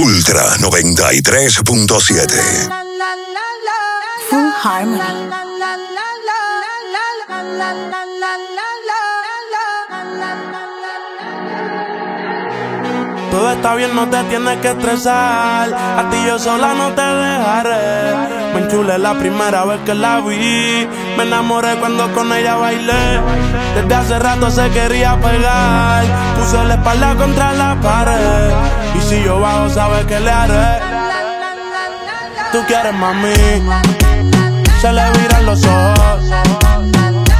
Ultra 93.7. Full Harmony. Todo está bien, no te tienes que estresar. A ti yo sola no te dejaré. Me enchulé la primera vez que la vi. Me enamoré cuando con ella bailé. Desde hace rato se quería pegar. Puso la espalda contra la pared. Si yo bajo, sabes que le haré. Tú quieres mami. Se le viran los ojos.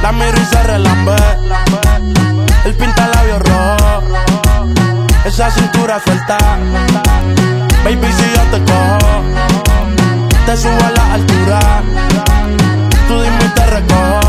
La miro y se relambe. El pinta labios rojo esa cintura suelta. Baby, si yo te cojo, te subo a la altura. Tú dime y te recojo.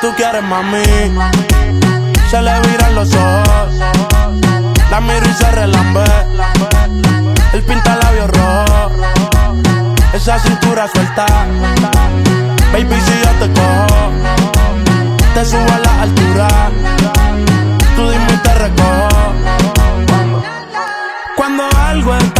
Tú quieres mami. Se le viran los ojos. La miro y se relambe. El pinta labios rojo. Esa cintura suelta. Baby, si yo te cojo, te subo a la altura. Tú dime y te recojo. Cuando algo está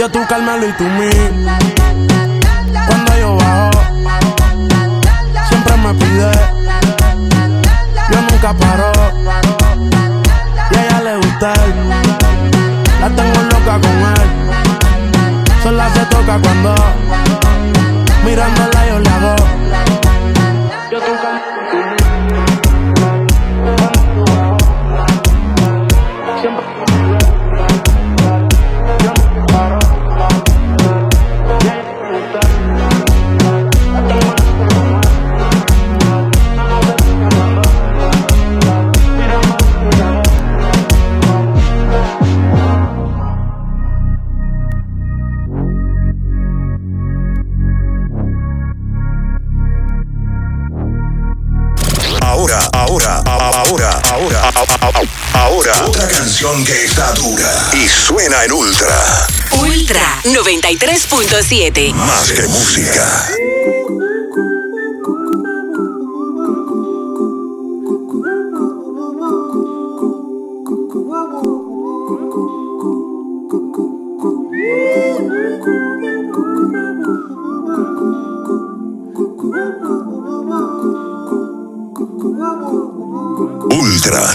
yo tú Carmelo y tú mí. Cuando yo bajo, siempre me pide. Yo nunca paro. Y a ella le gusta él. La tengo loca con él. Sola se toca cuando mirándola yo le hago. Ahora. Otra canción que está dura y suena en Ultra. Ultra 93.7. Más que música. Ultra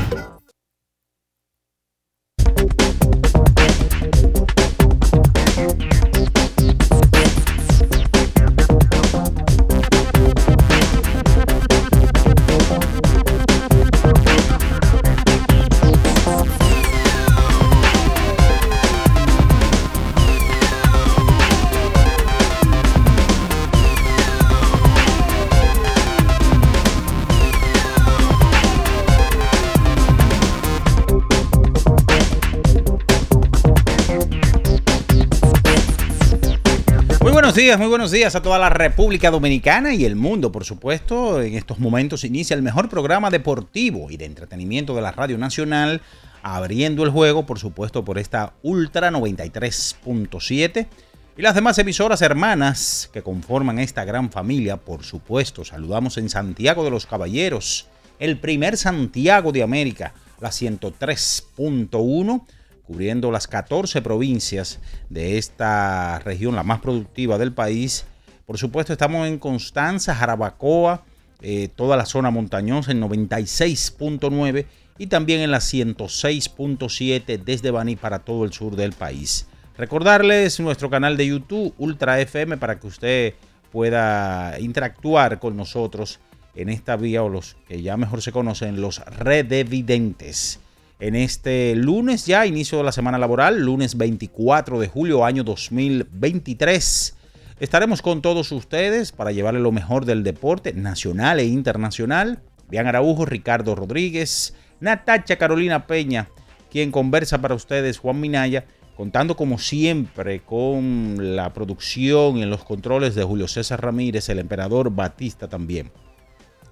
Buenos días, muy buenos días a toda la República Dominicana y el mundo, por supuesto. En estos momentos inicia el mejor programa deportivo y de entretenimiento de la Radio Nacional, abriendo el juego, por supuesto, por esta Ultra 93.7 y las demás emisoras hermanas que conforman esta gran familia, por supuesto. Saludamos en Santiago de los Caballeros, el primer Santiago de América, la 103.1 cubriendo las 14 provincias de esta región, la más productiva del país. Por supuesto, estamos en Constanza, Jarabacoa, eh, toda la zona montañosa en 96.9 y también en la 106.7 desde Baní para todo el sur del país. Recordarles nuestro canal de YouTube Ultra FM para que usted pueda interactuar con nosotros en esta vía o los que ya mejor se conocen, los redevidentes en este lunes ya, inicio de la semana laboral, lunes 24 de julio año 2023. Estaremos con todos ustedes para llevarle lo mejor del deporte nacional e internacional. Bian Araujo, Ricardo Rodríguez, Natacha Carolina Peña, quien conversa para ustedes, Juan Minaya, contando como siempre con la producción y en los controles de Julio César Ramírez, el emperador Batista también.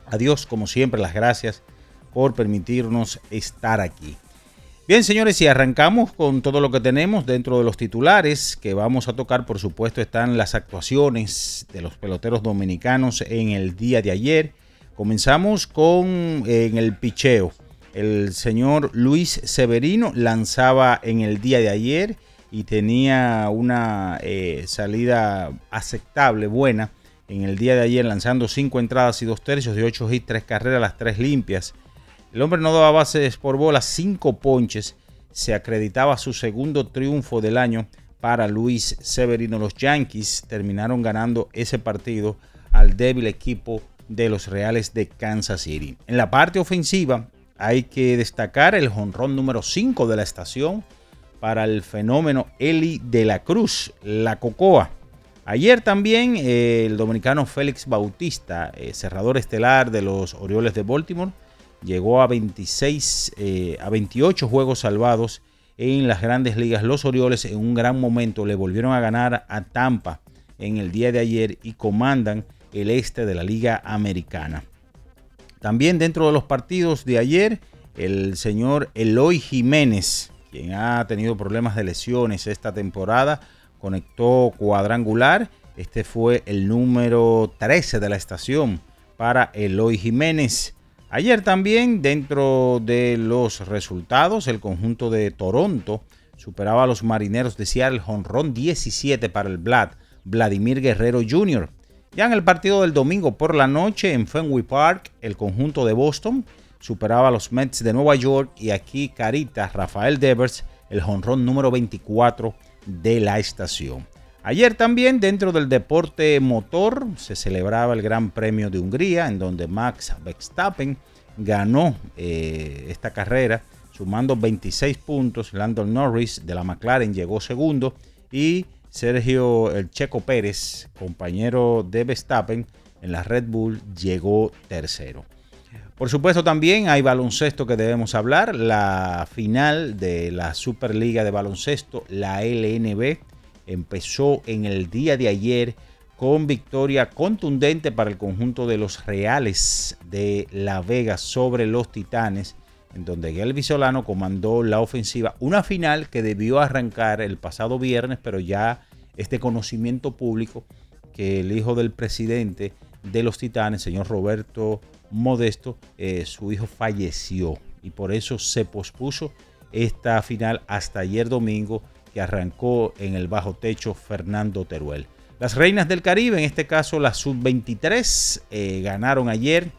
Adiós, como siempre, las gracias por permitirnos estar aquí. Bien, señores, y arrancamos con todo lo que tenemos dentro de los titulares que vamos a tocar. Por supuesto, están las actuaciones de los peloteros dominicanos en el día de ayer. Comenzamos con en el picheo. El señor Luis Severino lanzaba en el día de ayer y tenía una eh, salida aceptable, buena. En el día de ayer lanzando cinco entradas y dos tercios de ocho hits, tres carreras, las tres limpias. El hombre no daba bases por bola, cinco ponches. Se acreditaba su segundo triunfo del año para Luis Severino. Los Yankees terminaron ganando ese partido al débil equipo de los Reales de Kansas City. En la parte ofensiva hay que destacar el jonrón número 5 de la estación para el fenómeno Eli de la Cruz, la Cocoa. Ayer también eh, el dominicano Félix Bautista, eh, cerrador estelar de los Orioles de Baltimore, llegó a 26, eh, a 28 juegos salvados en las grandes ligas. Los Orioles en un gran momento le volvieron a ganar a Tampa en el día de ayer y comandan el este de la liga americana. También dentro de los partidos de ayer, el señor Eloy Jiménez, quien ha tenido problemas de lesiones esta temporada, conectó cuadrangular. Este fue el número 13 de la estación para Eloy Jiménez. Ayer también, dentro de los resultados, el conjunto de Toronto superaba a los marineros de Seattle, honrón 17 para el Vlad, Vladimir Guerrero Jr. Ya en el partido del domingo por la noche en Fenway Park, el conjunto de Boston superaba a los Mets de Nueva York y aquí Carita, Rafael Devers, el honrón número 24 de la estación. Ayer también dentro del deporte motor se celebraba el Gran Premio de Hungría en donde Max Verstappen ganó eh, esta carrera sumando 26 puntos. Landon Norris de la McLaren llegó segundo y Sergio el Checo Pérez, compañero de Verstappen en la Red Bull, llegó tercero. Por supuesto también hay baloncesto que debemos hablar, la final de la Superliga de Baloncesto, la LNB empezó en el día de ayer con victoria contundente para el conjunto de los Reales de La Vega sobre los Titanes, en donde Gelby Solano comandó la ofensiva. Una final que debió arrancar el pasado viernes, pero ya este conocimiento público que el hijo del presidente de los Titanes, señor Roberto Modesto, eh, su hijo falleció y por eso se pospuso esta final hasta ayer domingo que arrancó en el bajo techo Fernando Teruel. Las Reinas del Caribe, en este caso la Sub-23, eh, ganaron ayer.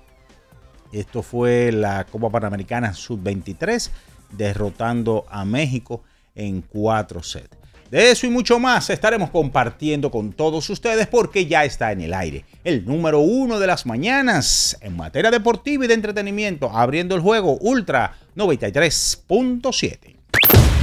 Esto fue la Copa Panamericana Sub-23, derrotando a México en 4 sets. De eso y mucho más estaremos compartiendo con todos ustedes porque ya está en el aire. El número uno de las mañanas en materia deportiva y de entretenimiento, abriendo el juego Ultra 93.7.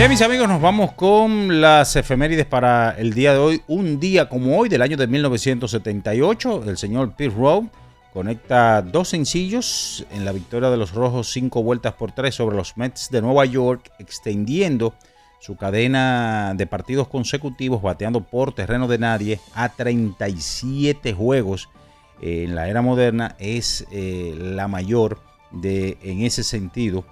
Bien, mis amigos, nos vamos con las efemérides para el día de hoy. Un día como hoy, del año de 1978, el señor Pete Rowe conecta dos sencillos en la victoria de los Rojos, cinco vueltas por tres sobre los Mets de Nueva York, extendiendo su cadena de partidos consecutivos, bateando por terreno de nadie a 37 juegos. en la era moderna es eh, la mayor de, en ese sentido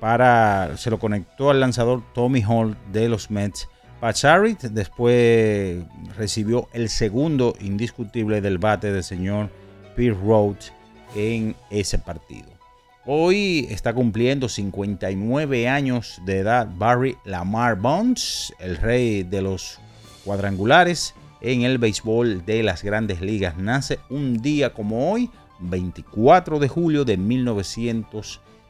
para se lo conectó al lanzador Tommy Hall de los Mets. Pacharit después recibió el segundo indiscutible del bate del señor Pete Rhodes en ese partido. Hoy está cumpliendo 59 años de edad Barry Lamar Bonds, el rey de los cuadrangulares en el béisbol de las grandes ligas. Nace un día como hoy, 24 de julio de 1900.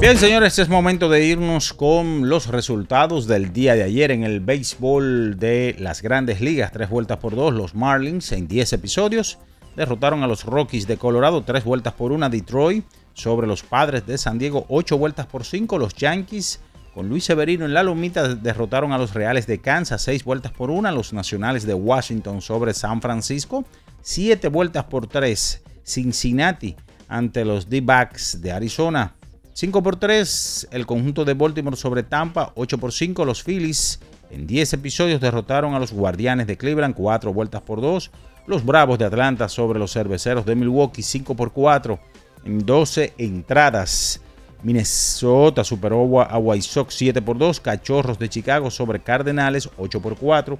Bien, señores, es momento de irnos con los resultados del día de ayer en el béisbol de las grandes ligas. Tres vueltas por dos, los Marlins en 10 episodios derrotaron a los Rockies de Colorado, tres vueltas por una Detroit sobre los Padres de San Diego, ocho vueltas por cinco los Yankees con Luis Severino en la lomita derrotaron a los Reales de Kansas, seis vueltas por una, los Nacionales de Washington sobre San Francisco, siete vueltas por tres Cincinnati ante los D-Backs de Arizona, 5 por 3 el conjunto de Baltimore sobre Tampa, 8 por 5 los Phillies. En 10 episodios derrotaron a los Guardianes de Cleveland, 4 vueltas por 2. Los Bravos de Atlanta sobre los Cerveceros de Milwaukee, 5 por 4. En 12 entradas, Minnesota superó a White Sox 7 por 2. Cachorros de Chicago sobre Cardenales, 8 por 4.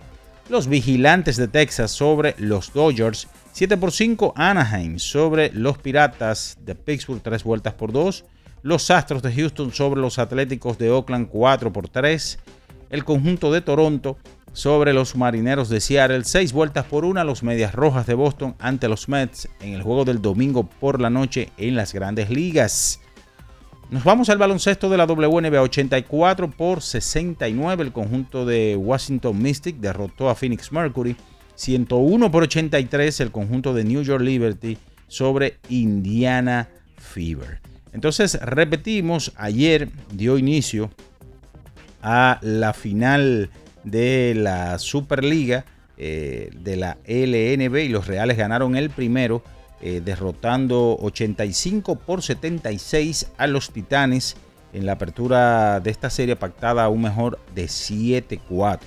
Los Vigilantes de Texas sobre los Dodgers, 7 por 5. Anaheim sobre los Piratas de Pittsburgh, 3 vueltas por 2 los Astros de Houston sobre los Atléticos de Oakland 4 por 3. El conjunto de Toronto sobre los Marineros de Seattle 6 vueltas por una. Los Medias Rojas de Boston ante los Mets en el juego del domingo por la noche en las grandes ligas. Nos vamos al baloncesto de la WNBA 84 por 69. El conjunto de Washington Mystic derrotó a Phoenix Mercury. 101 por 83 el conjunto de New York Liberty sobre Indiana Fever. Entonces, repetimos, ayer dio inicio a la final de la Superliga eh, de la LNB y los Reales ganaron el primero, eh, derrotando 85 por 76 a los Titanes en la apertura de esta serie pactada a un mejor de 7-4.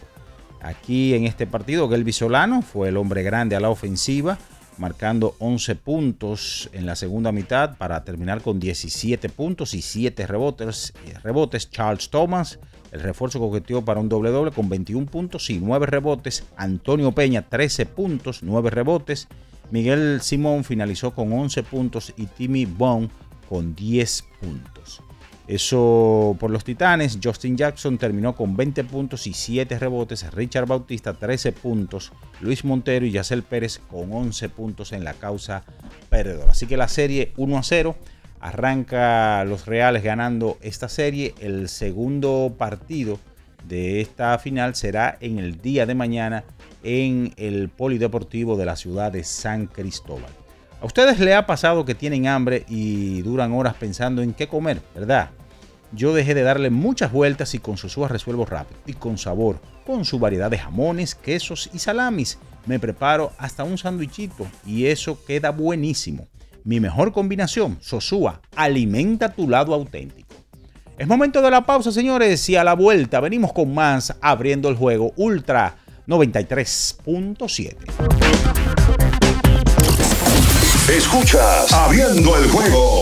Aquí en este partido, Gelby Solano fue el hombre grande a la ofensiva marcando 11 puntos en la segunda mitad para terminar con 17 puntos y 7 rebotes. Eh, rebotes. Charles Thomas, el refuerzo coqueteó para un doble doble con 21 puntos y 9 rebotes. Antonio Peña, 13 puntos, 9 rebotes. Miguel Simón finalizó con 11 puntos y Timmy Bond con 10 puntos. Eso por los Titanes. Justin Jackson terminó con 20 puntos y 7 rebotes. Richard Bautista 13 puntos. Luis Montero y Yacel Pérez con 11 puntos en la causa perdedora. Así que la serie 1 a 0. Arranca los Reales ganando esta serie. El segundo partido de esta final será en el día de mañana en el Polideportivo de la ciudad de San Cristóbal. A ustedes le ha pasado que tienen hambre y duran horas pensando en qué comer, ¿verdad? Yo dejé de darle muchas vueltas y con Sosúa resuelvo rápido y con sabor, con su variedad de jamones, quesos y salamis. Me preparo hasta un sándwichito y eso queda buenísimo. Mi mejor combinación, Sosúa, alimenta tu lado auténtico. Es momento de la pausa, señores, y a la vuelta venimos con más abriendo el juego Ultra 93.7. Escuchas Abriendo el juego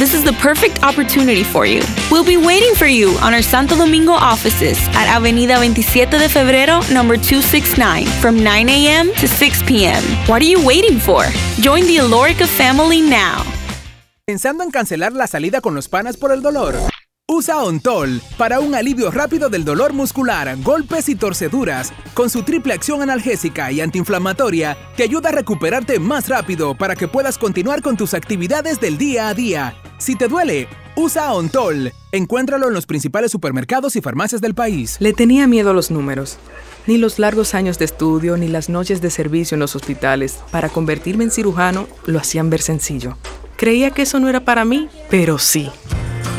This is the perfect opportunity for you. We'll be waiting for you on our Santo Domingo offices at Avenida 27 de Febrero, number 269, from 9 a.m. to 6 p.m. What are you waiting for? Join the Alorica family now. ¿Pensando en cancelar la salida con los panas por el dolor? Usa Ontol para un alivio rápido del dolor muscular, golpes y torceduras. Con su triple acción analgésica y antiinflamatoria, te ayuda a recuperarte más rápido para que puedas continuar con tus actividades del día a día. Si te duele, usa Ontol. Encuéntralo en los principales supermercados y farmacias del país. Le tenía miedo a los números. Ni los largos años de estudio ni las noches de servicio en los hospitales para convertirme en cirujano lo hacían ver sencillo. Creía que eso no era para mí, pero sí.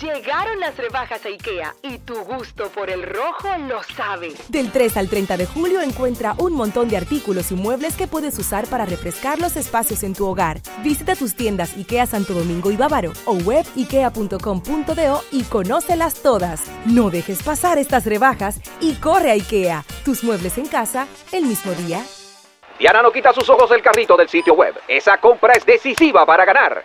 Llegaron las rebajas a IKEA y tu gusto por el rojo lo sabe. Del 3 al 30 de julio encuentra un montón de artículos y muebles que puedes usar para refrescar los espacios en tu hogar. Visita tus tiendas IKEA Santo Domingo y Bávaro o web ikea.com.do y conócelas todas. No dejes pasar estas rebajas y corre a IKEA. Tus muebles en casa el mismo día. Diana no quita sus ojos del carrito del sitio web. Esa compra es decisiva para ganar.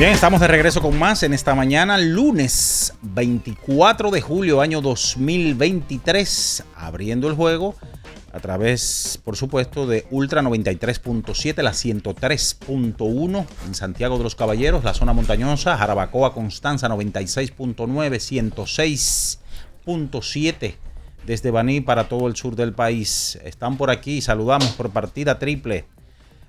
Bien, estamos de regreso con más en esta mañana, lunes 24 de julio, año 2023, abriendo el juego a través, por supuesto, de Ultra 93.7, la 103.1 en Santiago de los Caballeros, la zona montañosa, Jarabacoa, Constanza 96.9, 106.7 desde Baní para todo el sur del país. Están por aquí, saludamos por partida triple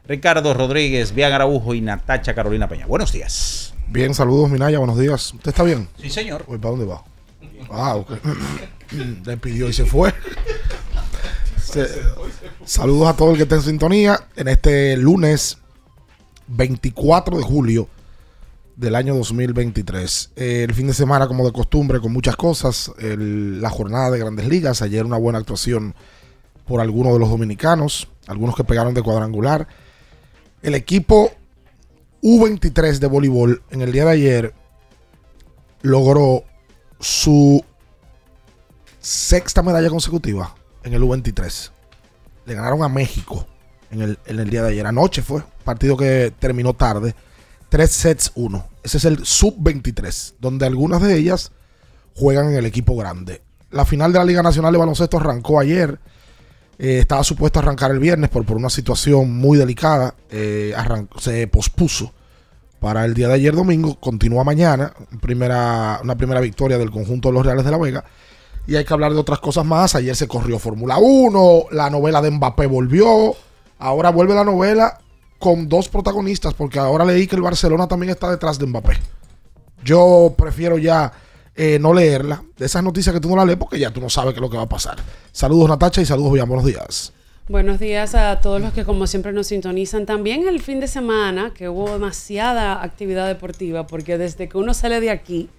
Ricardo Rodríguez, Bian Araujo y Natacha Carolina Peña. Buenos días. Bien, saludos, Minaya, buenos días. ¿Usted está bien? Sí, señor. ¿para dónde va? Ah, ok. Le pidió y se fue. saludos a todo el que está en sintonía en este lunes 24 de julio del año 2023. el fin de semana, como de costumbre, con muchas cosas. la jornada de grandes ligas. Ayer una buena actuación por algunos de los dominicanos, algunos que pegaron de cuadrangular. El equipo U23 de voleibol en el día de ayer logró su sexta medalla consecutiva en el U23. Le ganaron a México en el, día de ayer. Anoche fue, partido que terminó tarde. Tres sets uno. Ese es el sub-23, donde algunas de ellas juegan en el equipo grande. La final de la Liga Nacional de Baloncesto arrancó ayer. Eh, estaba supuesto a arrancar el viernes, por, una situación muy delicada. Eh, se pospuso para el día de ayer domingo. Continúa mañana. Primera, una primera victoria del conjunto de los Reales de la Vega. Y hay que hablar de otras cosas más. Ayer se corrió Fórmula 1. La novela de Mbappé volvió. Ahora vuelve la novela con dos protagonistas. Porque ahora leí que el Barcelona también está detrás de Mbappé. Yo prefiero ya eh, no leerla. De esas noticias que tú no la lees porque ya tú no sabes qué es lo que va a pasar. Saludos Natacha y saludos bien, buenos días. Buenos días a todos los que como siempre nos sintonizan. También el fin de semana que hubo demasiada actividad deportiva porque desde que uno sale de aquí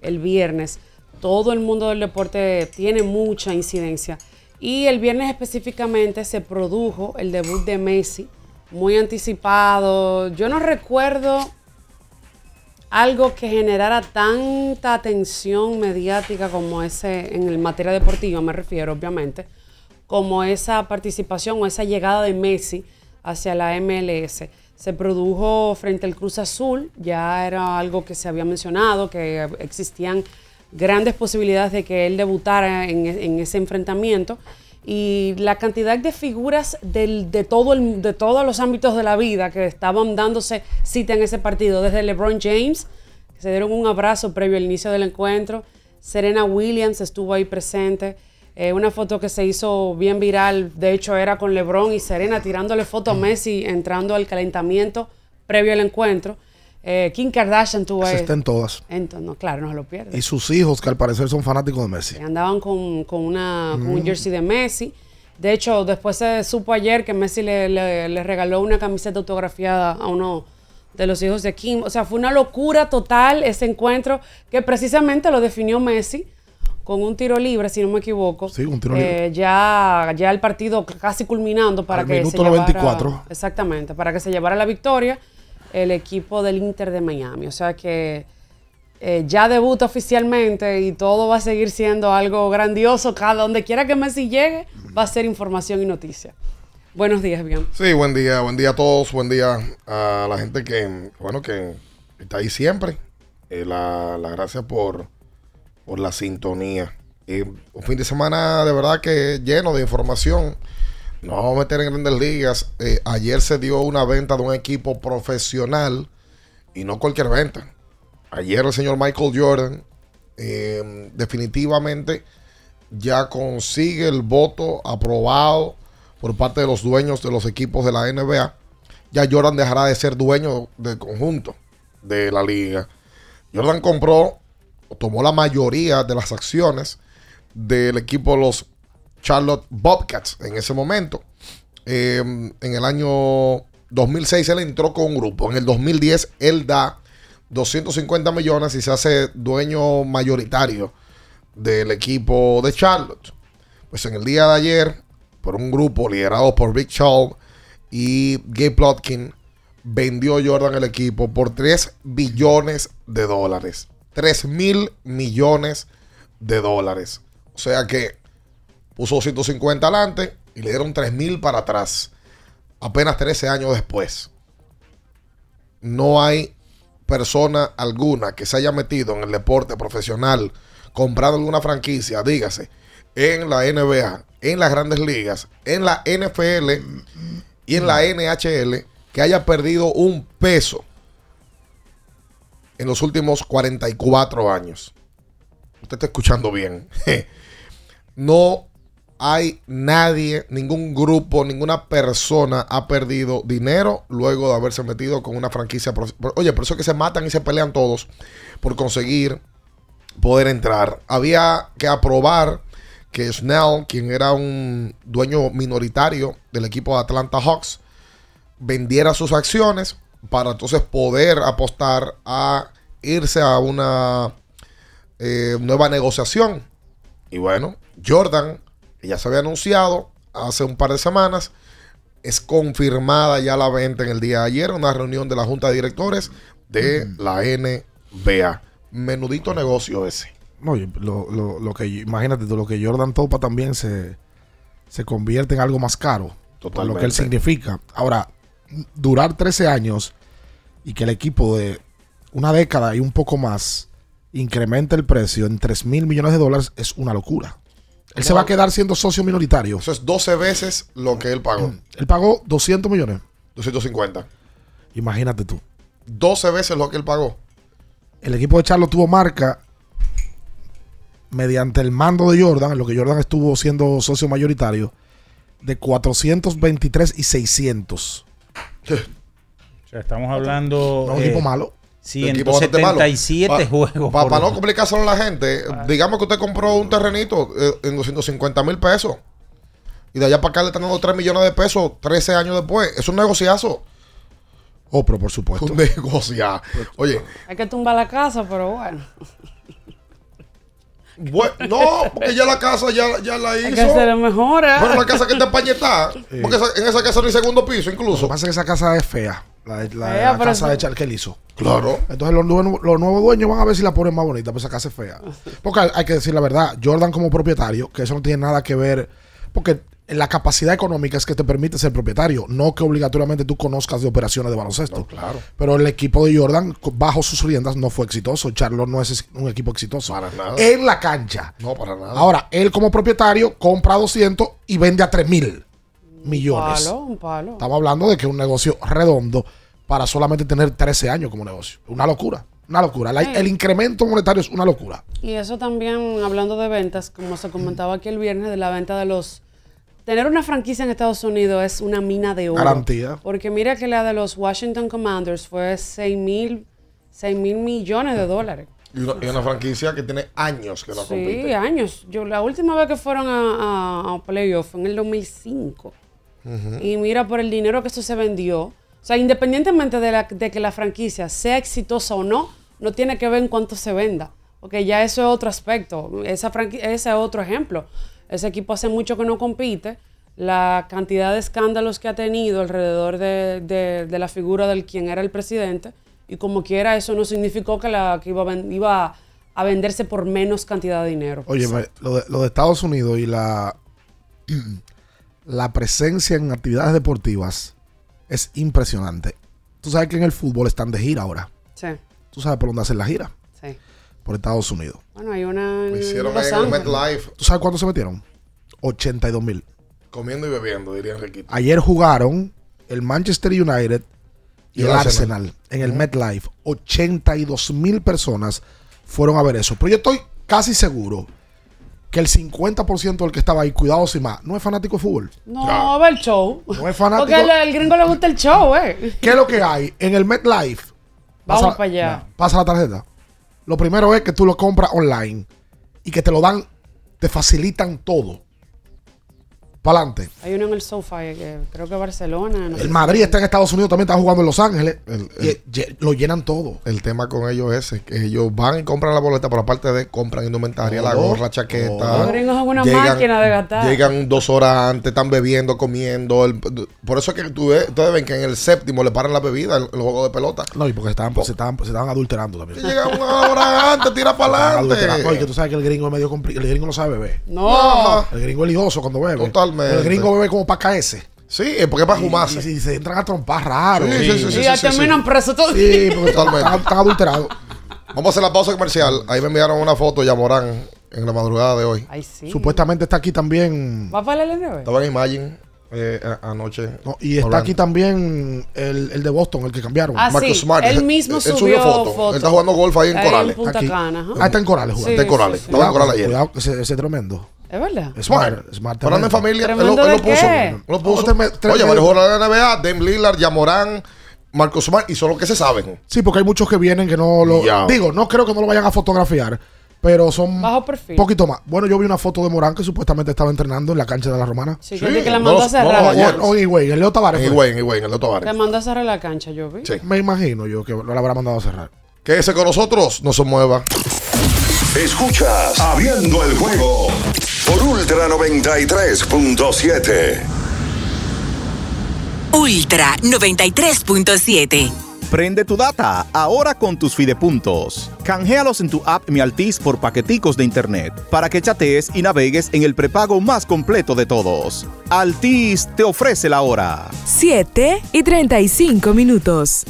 el viernes, todo el mundo del deporte tiene mucha incidencia. Y el viernes específicamente se produjo el debut de Messi, muy anticipado. Yo no recuerdo algo que generara tanta atención mediática como ese, en el materia deportiva me refiero, obviamente, como esa participación o esa llegada de Messi hacia la MLS. Se produjo frente al Cruz Azul, ya era algo que se había mencionado, que existían grandes posibilidades de que él debutara en, en ese enfrentamiento y la cantidad de figuras de, todo el, de todos los ámbitos de la vida que estaban dándose cita en ese partido, desde LeBron James, que se dieron un abrazo previo al inicio del encuentro, Serena Williams estuvo ahí presente, eh, una foto que se hizo bien viral, de hecho era con LeBron y Serena tirándole foto a Messi entrando al calentamiento previo al encuentro. Eh, Kim Kardashian tuvo ahí. Está en todas. no, claro, no se lo pierde. Y sus hijos, que al parecer son fanáticos de Messi. Andaban con, una, un mm. jersey de Messi. De hecho, después se supo ayer que Messi le, regaló una camiseta autografiada a uno de los hijos de Kim. O sea, fue una locura total ese encuentro que precisamente lo definió Messi con un tiro libre, si no me equivoco. Sí, un tiro libre. Eh, ya, ya el partido casi culminando para que minuto se 94. Exactamente, para que se llevara la victoria el equipo del Inter de Miami. O sea que eh, ya debuta oficialmente y todo va a seguir siendo algo grandioso. Cada donde quiera que Messi llegue, va a ser información y noticia. Buenos días, bien. Sí, buen día, buen día a todos, buen día a la gente que, bueno, que está ahí siempre. Eh, la, gracias por, por la sintonía. un fin de semana de verdad que lleno de información. Nos vamos a meter en grandes ligas. Eh, ayer se dio una venta de un equipo profesional y no cualquier venta. Ayer el señor Michael Jordan em, definitivamente ya consigue el voto aprobado por parte de los dueños de los equipos de la NBA. Ya Jordan dejará de ser dueño del conjunto de la liga. Jordan compró tomó la mayoría de las acciones del equipo de los Charlotte Bobcats en ese momento. Em, en el año 2006 él entró con un grupo. En el 2010 él da 250 millones y se hace dueño mayoritario del equipo de Charlotte. Pues en el día de ayer, por un grupo liderado por Big Shaw y Gabe Plotkin, vendió Jordan el equipo por 3 billones de dólares. 3 mil millones de dólares. O sea que puso 150 adelante y le dieron 3 mil para atrás. Apenas 13 años después. No hay persona alguna que se haya metido en el deporte profesional comprando alguna franquicia, dígase, en la NBA, en las grandes ligas, en la NFL y en la NHL, que haya perdido un peso en los últimos 44 años. Usted está escuchando bien. no hay nadie, ningún grupo, ninguna persona ha perdido dinero luego de haberse metido con una franquicia. Oye, por eso es que se matan y se pelean todos por conseguir poder entrar. Había que aprobar que Snell, quien era un dueño minoritario del equipo de Atlanta Hawks, vendiera sus acciones para entonces poder apostar a irse a una eh, nueva negociación. Y bueno, Jordan, que ya se había anunciado hace un par de semanas, es confirmada ya la venta en el día de ayer, una reunión de la Junta de Directores de la NBA. Menudito negocio ese. Oye, lo, lo, que, imagínate lo que Jordan topa también se, se convierte en algo más caro. Totalmente. lo que él significa. Ahora, durar 13 años y que el equipo de una década y un poco más incremente el precio en 3 mil millones de dólares es una locura. Él se va a quedar siendo socio minoritario. Eso es 12 veces lo que él pagó. Mm, él pagó 200 millones. 250. Imagínate tú. 12 veces lo que él pagó. El equipo de Charlo tuvo marca mediante el mando de Jordan, en lo que Jordan estuvo siendo socio mayoritario, de 423 y 600. O sea, estamos hablando. No, un equipo eh, malo. 177 juegos. Para no complicárselo a la gente, digamos que usted compró un terrenito eh, en 250 mil pesos. Y de allá para acá le están dando 3 millones de pesos 13 años después. Es un negociazo. Oh, pero por supuesto. Un negociazo. Oye. Hay que tumbar la casa, pero bueno. no, porque ya la casa ya, ya la hizo. Hay que se mejora. Bueno, la casa que está empañetada. Porque en esa casa no hay segundo piso, incluso. Lo que pasa es que esa casa es fea. La, la, casa de Char que él hizo. Claro. Entonces los, los, nuevos dueños van a ver si la ponen más bonita, pues esa casa es fea. Porque hay, que decir la verdad, Jordan como propietario, que eso no tiene nada que ver, porque la capacidad económica es que te permite ser propietario, no que obligatoriamente tú conozcas de operaciones de baloncesto. claro. Pero el equipo de Jordan, bajo sus riendas, no fue exitoso. Charlotte no es un equipo exitoso. Para nada. En la cancha. No, para nada. Ahora, él como propietario compra 200 y vende a 3 mil millones. Un palo, un palo. Estamos hablando de que es un negocio redondo para solamente tener 13 años como negocio. Una locura. Una locura. el incremento monetario es una locura. Y eso también, hablando de ventas, como se comentaba aquí el viernes, de la venta de los... Tener una franquicia en Estados Unidos es una mina de oro. Garantía. Porque mira que la de los Washington Commanders fue 6 mil, mil millones de dólares. Y una, franquicia que tiene años que no compite. Sí, años. Yo la última vez que fueron a, a, playoff fue en el 2005. Y mira por el dinero que esto se vendió o sea, independientemente de, que la franquicia sea exitosa o no, no tiene que ver en cuánto se venda. Porque ya eso es otro aspecto. Esa ese es otro ejemplo. Ese equipo hace mucho que no compite. La cantidad de escándalos que ha tenido alrededor de, la figura del quien era el presidente. Y como quiera, eso no significó que, la, que iba, iba a venderse por menos cantidad de dinero. Oye, lo de, lo de Estados Unidos y la, la presencia en actividades deportivas es impresionante. Tú sabes que en el fútbol están de gira ahora. Sí. ¿Tú sabes por dónde hacen la gira? Sí. Por Estados Unidos. Bueno, hay una. Lo hicieron en MetLife. ¿Tú sabes cuánto se metieron? 82 mil. Comiendo y bebiendo, diría Enriquito. Ayer jugaron el Manchester United y, el Arsenal, en el MetLife. 82 mil personas fueron a ver eso. Pero yo estoy casi seguro que el 50% del que estaba ahí, cuidado sin más, no es fanático de fútbol. No, a ver el show. No es fanático. Porque al gringo le gusta el show, eh. ¿Qué es lo que hay? En el MetLife. Vamos para allá. Pasa la tarjeta. Lo primero es que tú lo compras online y que te lo dan, te facilitan todo. Para adelante. Hay uno en el SoFi, que creo que Barcelona. no El Madrid está en Estados Unidos, también está jugando en Los Ángeles. Y, ye- lo llenan todo. El tema con ellos es que ellos van y compran la boleta, pero aparte de compran indumentaria, la Todo. gorra, chaqueta. Los gringos son una máquina de gastar. Llegan dos horas antes, están bebiendo, comiendo. el- por eso es que tú ves- ustedes ven que en el séptimo le paran la bebida, el, el juego de pelota. No, y porque estaban, se, estaban, se estaban adulterando también. Llega una hora antes, tira para adelante. que tú sabes que el gringo es medio complicado. El gringo no sabe beber. No. El gringo es lioso cuando bebe. Totalmente. El gringo bebe como para caerse. Sí, porque es para fumarse. Y, y se entran a trompar raro. Sí, sí, sí, sí, Y ya sí, sí, terminan presos todos. Sí, porque están, Totalmente. están- están adulterados. Vamos a hacer la pausa comercial. Ahí me enviaron una foto de Yamorán en la madrugada de hoy. Ay, sí. Supuestamente está aquí también. ¿Va para el LNB? Estaba en Imagine eh, anoche. No, y está hablando. aquí también el, el de Boston, el que cambiaron. Ah, Marcus sí. Smart. Él mismo él subió subió foto. foto. Él está jugando golf ahí en Ahí en Corales. Punta Aquí. Cana, ajá. Ah, está en Corales jugando. Sí, Está en Corales. sí, sí. Estaba en Corales ayer. Cuidado, ese, ese tremendo. ¿Es verdad? Smart. Smart anda en familia. Él lo, ¿Tremendo él lo de puso. qué? Lo puso. No, Oye, varios jugadores de la NBA, Dame Lillard, Yamorán, Marcos Smart, y son los que se saben. Sí, porque hay muchos que vienen que no lo. Digo, no creo que no lo vayan a fotografiar, pero son. Bajo perfil. Poquito más. Bueno, yo vi una foto de Morán que supuestamente estaba entrenando en la cancha de la Romana. Sí, que, que la mandó no, a cerrar. no, O, ayer. o en Higüey, en Leo Tavares. En. Higüey, en Higüey, en el Otto Le Tavares. mandó a cerrar la cancha, yo vi. Sí. Me imagino yo que lo habrá mandado a cerrar. Quédese con nosotros, no se mueva. Escuchas Abriendo el juego por Ultra 93.7. Ultra 93.7. Prende tu data ahora con tus fidepuntos. Canjealos en tu app Mi Altis por paqueticos de internet para que chatees y navegues en el prepago más completo de todos. Altis te ofrece la hora. 7 y 35 minutos.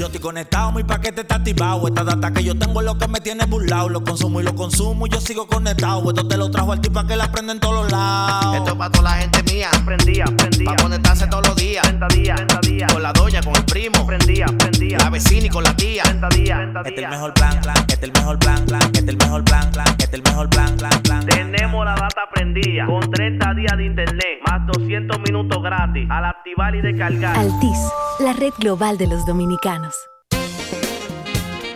Yo estoy conectado, mi paquete está activado. Esta data que yo tengo es lo que me tiene burlado. Lo consumo y lo consumo y yo sigo conectado. Esto te lo trajo al tipo que la prende en todos los lados. Esto es para toda la gente mía. Prendía, prendía. Pa' conectarse todos los días. 30 días, 30 días. Con la doña, con el primo. Prendía, prendía. La vecina y con la tía. 30 días, 30 Este es el mejor plan, plan. Este es el mejor plan, plan. Este es el mejor plan, plan. Este es el mejor plan, plan, plan. Tenemos la data prendida. Con 30 días de internet. Más 200 minutos gratis. Al activar y descargar. Altis, la red global de los dominicanos.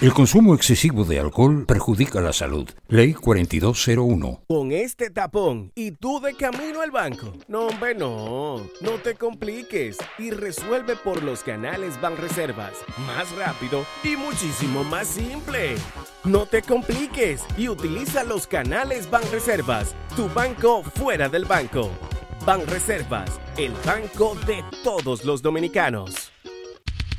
El consumo excesivo de alcohol perjudica la salud. Ley 4201. Con este tapón y tú de camino al banco. No, hombre, no. No te compliques y resuelve por los canales Banreservas. Más rápido y muchísimo más simple. No te compliques y utiliza los canales Banreservas. Tu banco fuera del banco. Banreservas, el banco de todos los dominicanos.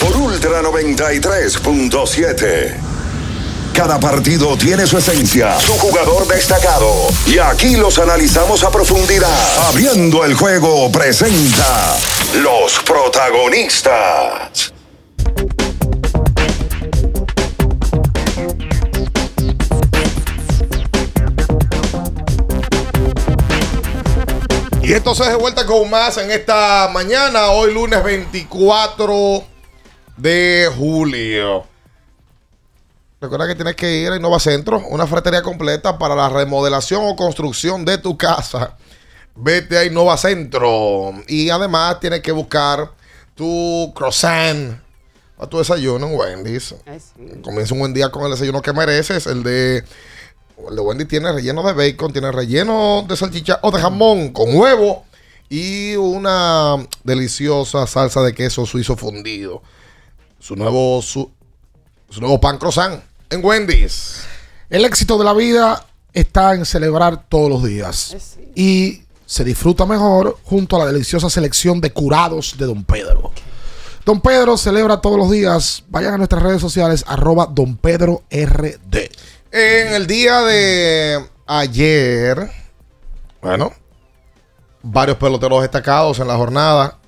por Ultra 93.7. Cada partido tiene su esencia, su jugador destacado. Y aquí los analizamos a profundidad. Abriendo el juego presenta los protagonistas. Y entonces de vuelta con más en esta mañana, hoy lunes 24 de julio. Recuerda que tienes que ir a Innova Centro, una ferretería completa para la remodelación o construcción de tu casa. Vete a Innova Centro. Y además tienes que buscar tu croissant para tu desayuno en Wendy's. Comienza un buen día con el desayuno que mereces. El de, el de Wendy tiene relleno de bacon, tiene relleno de salchicha o de jamón con huevo y una deliciosa salsa de queso suizo fundido. Su nuevo, su, su nuevo pan croissant en Wendy's. El éxito de la vida está en celebrar todos los días. Y se disfruta mejor junto a la deliciosa selección de curados de Don Pedro. Don Pedro celebra todos los días. Vayan a nuestras redes sociales, arroba Don Pedro RD. En el día de ayer, bueno, varios peloteros destacados en la jornada.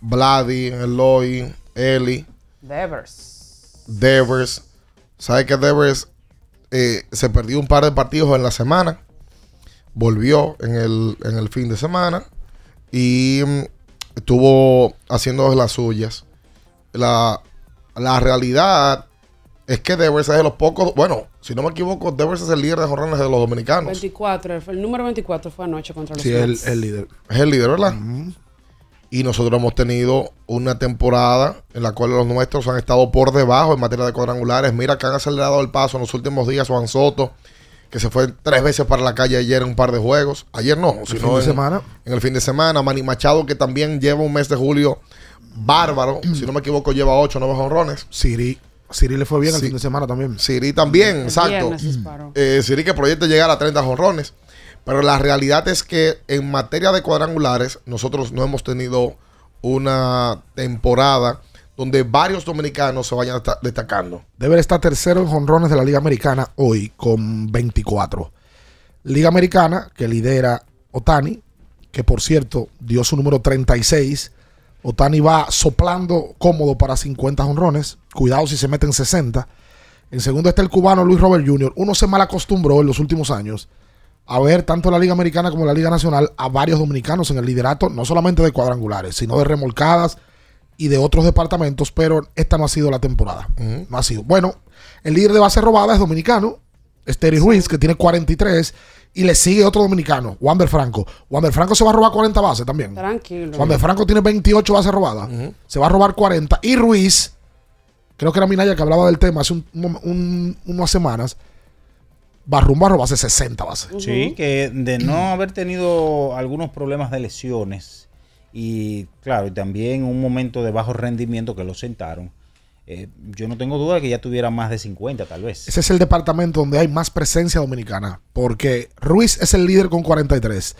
Vladi, Eloy, Eli, Devers. Devers. ¿Sabe que Devers eh, se perdió un par de partidos en la semana? Volvió en el, en el fin de semana y mm, estuvo haciendo las suyas. La, la realidad es que Devers es de los pocos. Bueno, si no me equivoco, Devers es el líder de jornadas de los dominicanos. 24, fue- el número 24 fue anoche contra los Sí, el, el líder. Es el líder, ¿verdad? Y nosotros hemos tenido una temporada en la cual los nuestros han estado por debajo en materia de cuadrangulares. Mira que han acelerado el paso en los últimos días. Juan Soto, que se fue tres veces para la calle ayer en un par de juegos. Ayer no, sino fin de en, semana. en el fin de semana. Manny Machado, que también lleva un mes de julio bárbaro. si no me equivoco, lleva ocho nuevos honrones. Siri. Siri le fue bien el fin de semana también. Siri también, El exacto. Eh, Siri que proyecta llegar a 30 jonrones. Pero la realidad es que en materia de cuadrangulares, nosotros no hemos tenido una temporada donde varios dominicanos se vayan desta- destacando. Debe estar tercero en jonrones de la Liga Americana hoy con 24. Liga Americana que lidera Otani, que por cierto dio su número 36. Otani va soplando cómodo para 50 jonrones. Cuidado si se meten 60. En segundo está el cubano Luis Robert Jr. Uno se mal acostumbró en los últimos años a ver tanto la Liga Americana como la Liga Nacional a varios dominicanos en el liderato, no solamente de cuadrangulares, sino de remolcadas y de otros departamentos, pero esta no ha sido la temporada. No ha sido. Bueno, el líder de base robada es dominicano, Esteri Ruiz, que tiene 43, y le sigue otro dominicano, Wander Franco. Wander Franco se va a robar 40 bases también. Tranquilo. Wander Franco tiene 28 bases robadas, se va a robar 40. Y Ruiz, creo que era Minaya que hablaba del tema hace un- un- un- unas semanas, va rumbo a robarse 60 bases. Sí, que de no haber tenido algunos problemas de lesiones y claro, y también un momento de bajo rendimiento que lo sentaron, eh, yo no tengo duda de que ya tuviera más de 50 tal vez. Ese es el departamento donde hay más presencia dominicana. Porque Ruiz es el líder con 43.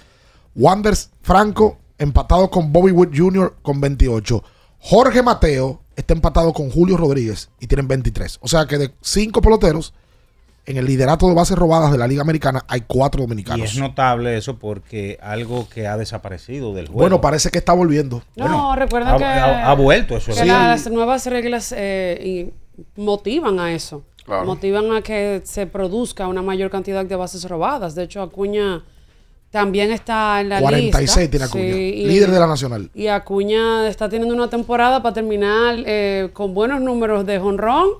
Wanders Franco empatado con Bobby Wood Jr. con 28. Jorge Mateo está empatado con Julio Rodríguez y tienen 23. O sea que de cinco peloteros, en el liderato de bases robadas de la Liga Americana hay cuatro Y dominicanos. es notable eso porque algo que ha desaparecido del juego. bueno, parece que está volviendo. No, recuerda ha- que, ha- ha vuelto eso, que sí. las nuevas reglas eh, y motivan a eso. Motivan a que se produzca una mayor cantidad de bases robadas. De hecho, Acuña también está en la 46 lista. tiene Acuña. Sí, y- líder de la Nacional. Y Acuña está teniendo una temporada para terminar eh, con buenos números de jonrón.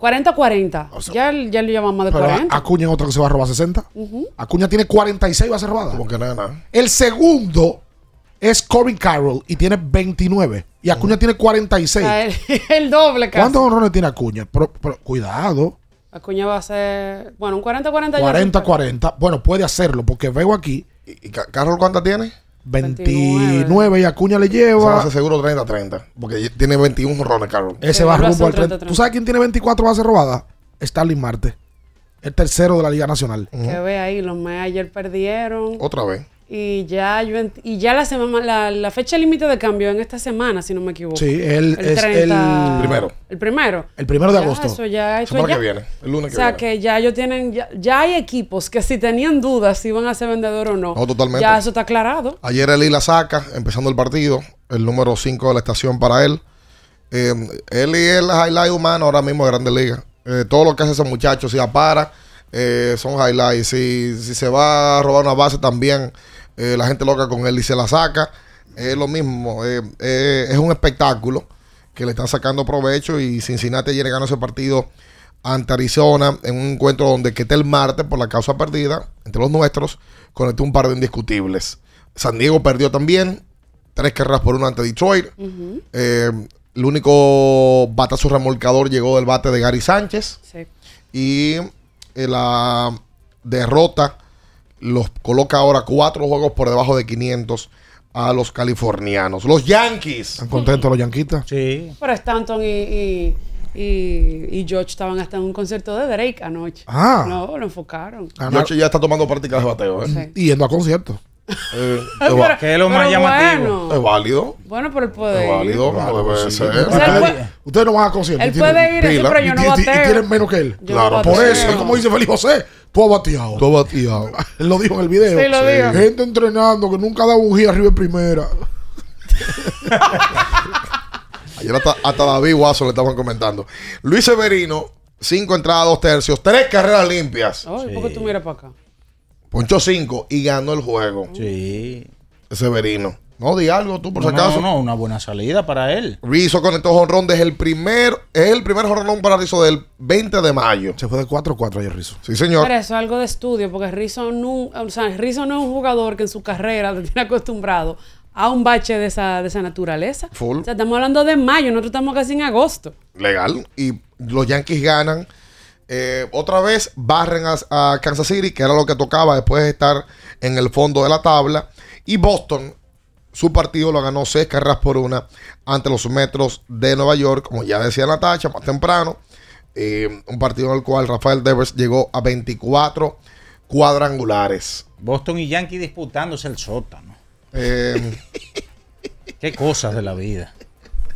40-40. ya, ya le llevamos más de Pero 40. Acuña es otro que se va a robar 60. Ujú. Acuña tiene 46 bases robadas. Como que nada. El segundo es Corbin Carroll y tiene 29. Y Acuña tiene O 46. sea, el, el doble casi. ¿Cuántos honrones tiene Acuña? Pero, pero cuidado. Acuña va a ser, bueno, un 40-40. ya 40-40. Bueno, puede hacerlo porque veo aquí ¿Y Ca- Carroll cuántas tiene? 29 y Acuña le Se va a lleva. hacer seguro 30-30. Porque tiene 21 jorrones, Carroll. Ese Sí, va rumbo al ser 30. 30-30. ¿Tú sabes quién tiene 24 bases robadas? Starling Marte. El tercero de la Liga Nacional. Que ve ahí, los Mets ayer perdieron. Otra vez. Y ya, yo y ya la, semana, la, la fecha límite de cambio en esta semana, si no me equivoco. Sí, él el es el Primero. El primero. El primero de Ya, agosto. Eso ya, eso Semana ya. que viene. El lunes O que sea viene. que ya ellos tienen, ya, ya hay equipos que si tenían dudas si iban a ser vendedor o no. No, totalmente. Ya eso está aclarado. Ayer Eli la saca, empezando el partido. El número 5 de la estación para él. Eh, Eli es el highlight humano ahora mismo de Grandes Ligas. Eh, todo lo que hace ese muchacho, si la para, eh, son highlights. Si, si se va a robar una base también, eh, la gente loca con él y se la saca. Es lo mismo. eh, eh, es un espectáculo que le están sacando provecho y Cincinnati ayer ganó ese partido ante Arizona en un encuentro donde que el martes por la causa perdida entre los nuestros conectó un par de indiscutibles. San Diego perdió también tres carreras por uno ante Detroit. Eh, el único batazo remolcador llegó del bate de Gary Sánchez Sí. y eh, la derrota los coloca ahora cuatro juegos por debajo de 500 a los californianos. Los Yankees. ¿Están contentos los yanquitas? Sí. Pero Stanton y, y, y, y George estaban hasta en un concierto de Drake anoche. Ah. No, lo enfocaron. George ya está tomando prácticas de bateo. ¿eh? Y yendo a conciertos. Eh, Pero- es, va- Que es lo más llamativo. bueno. es válido. Bueno, pero él puede Es ir. válido. como debe ser. O sea, él puede- Ustedes no van a conciertos. Él y tienen puede ir, pila. pero yo no y, y- y bateo. tienen menos que él. Yo Claro, no Por bateo. eso, es como dice Felipe José, tú has bateado. Todo bateado. Él lo dijo en el video. Sí, lo dijo. Gente entrenando que nunca ha dado un giro arriba en primera. Ayer hasta, hasta David Guaso le estaban comentando. Luis Severino, cinco entradas, dos tercios, tres carreras limpias. Ay, ¿por qué tú miras para acá? Ponchó cinco y ganó el juego. Sí. Severino. No, di algo tú por No, si acaso. no, no, una buena salida para él. Rizzo conectó jonrón desde el primer, es el primer jonrón para Rizzo del 20 de mayo. Se fue de 4-4 ayer, Rizzo. Sí, señor. Pero eso es algo de estudio, porque Rizzo no, o sea, Rizzo no es un jugador que en su carrera te tiene acostumbrado a un bache de esa, de esa naturaleza. Full. O sea, estamos hablando de mayo, nosotros estamos casi en agosto. Legal. Y los Yankees ganan. Eh, otra vez barren a, a Kansas City, que era lo que tocaba después de estar en el fondo de la tabla. Y Boston, su partido lo ganó seis carreras por una ante los Metros de Nueva York, como ya decía Natacha más temprano. Eh, un partido en el cual Rafael Devers llegó a 24 cuadrangulares. Boston y Yankee disputándose el sótano. Eh, Qué cosas de la vida.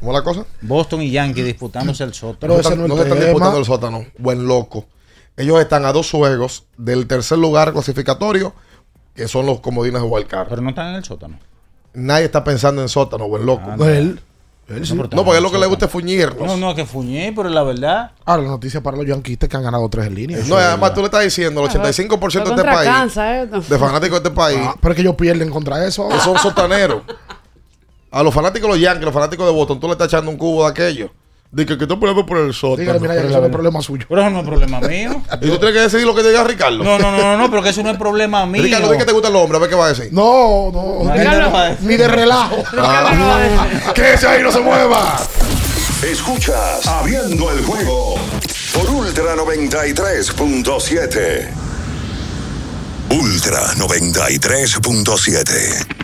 ¿Cómo la cosa? Boston y Yankee disputándose el sótano. no están, no se están disputando el sótano. Buen loco. Ellos están a dos juegos del tercer lugar clasificatorio, que son los comodines de Wildcard. Pero no están en el sótano. Nadie está pensando en sótano, buen loco. Ah, no. Él. Él sí. No, porque es lo que le gusta es fuñirnos. No, no, que fuñé, pero la verdad. Ahora, la noticia para los yanquistas que han ganado tres en línea. No, además tú le estás diciendo, el 85% de este país, ¿eh? de fanáticos de este país, Ah, pero es que ellos pierden contra eso. que son sotaneros. A los fanáticos de los Yankees, los fanáticos de Boston, tú le estás echando un cubo de aquello. De que, que tú peleando por el sótano. Dígale, mira, eso no es problema suyo. Pero eso no es problema mío. Y tú tienes que decidir lo que te diga Ricardo. No, no, no, no, no, porque eso no es problema mío. Ricardo, di que te gusta el hombre, a ver qué va a decir. No, no. No, ni, no, no. ni de relajo. Ah. que ese ahí no se mueva. Escuchas Abriendo el juego por Ultra 93.7. Ultra 93.7.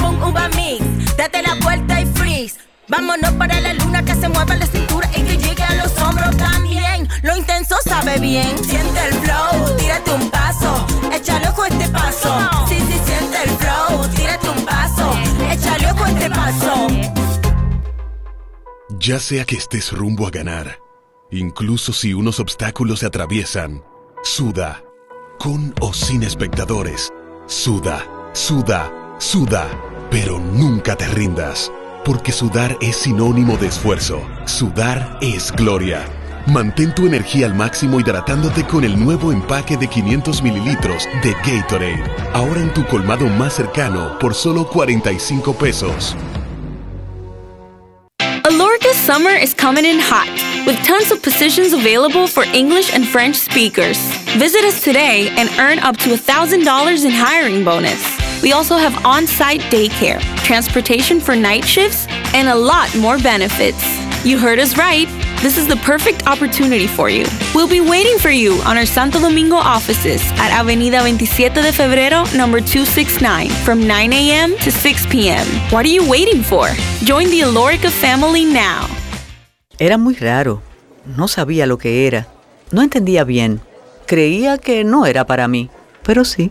bum, uva mix. Date la vuelta y freeze. Vámonos para la luna que se mueva la cintura y que llegue a los hombros también. Lo intenso sabe bien, siente el flow, tírate un paso, échale ojo a este paso. Sí, sí, siente el flow, tírate un paso, échale ojo a este paso. Ya sea que estés rumbo a ganar, incluso si unos obstáculos se atraviesan, suda, con o sin espectadores, suda, suda, suda, pero nunca te rindas, porque sudar es sinónimo de esfuerzo, sudar es gloria. Mantén tu energía al máximo hidratándote con el nuevo empaque de 500 mililitros de Gatorade, ahora en tu colmado más cercano por solo 45 pesos. Alorca summer is coming in hot, with tons of positions available for English and French speakers. Visit us today and earn up to $1,000 in hiring bonus. We also have on site daycare, transportation for night shifts, and a lot more benefits. You heard us right. This is the perfect opportunity for you. We'll be waiting for you on our Santo Domingo offices at Avenida 27 de Febrero, number 269, from 9 a.m. to 6 p.m. What are you waiting for? Join the Alorica family now. Era muy raro. No sabía lo que era. No entendía bien. Creía que no era para mí, pero sí.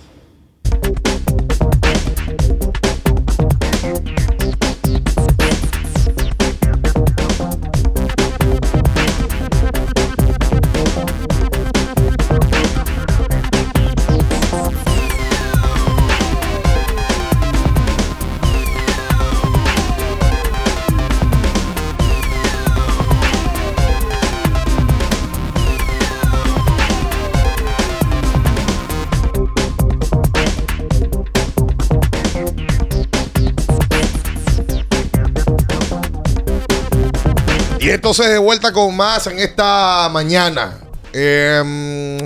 Entonces de vuelta con más en esta mañana. Em,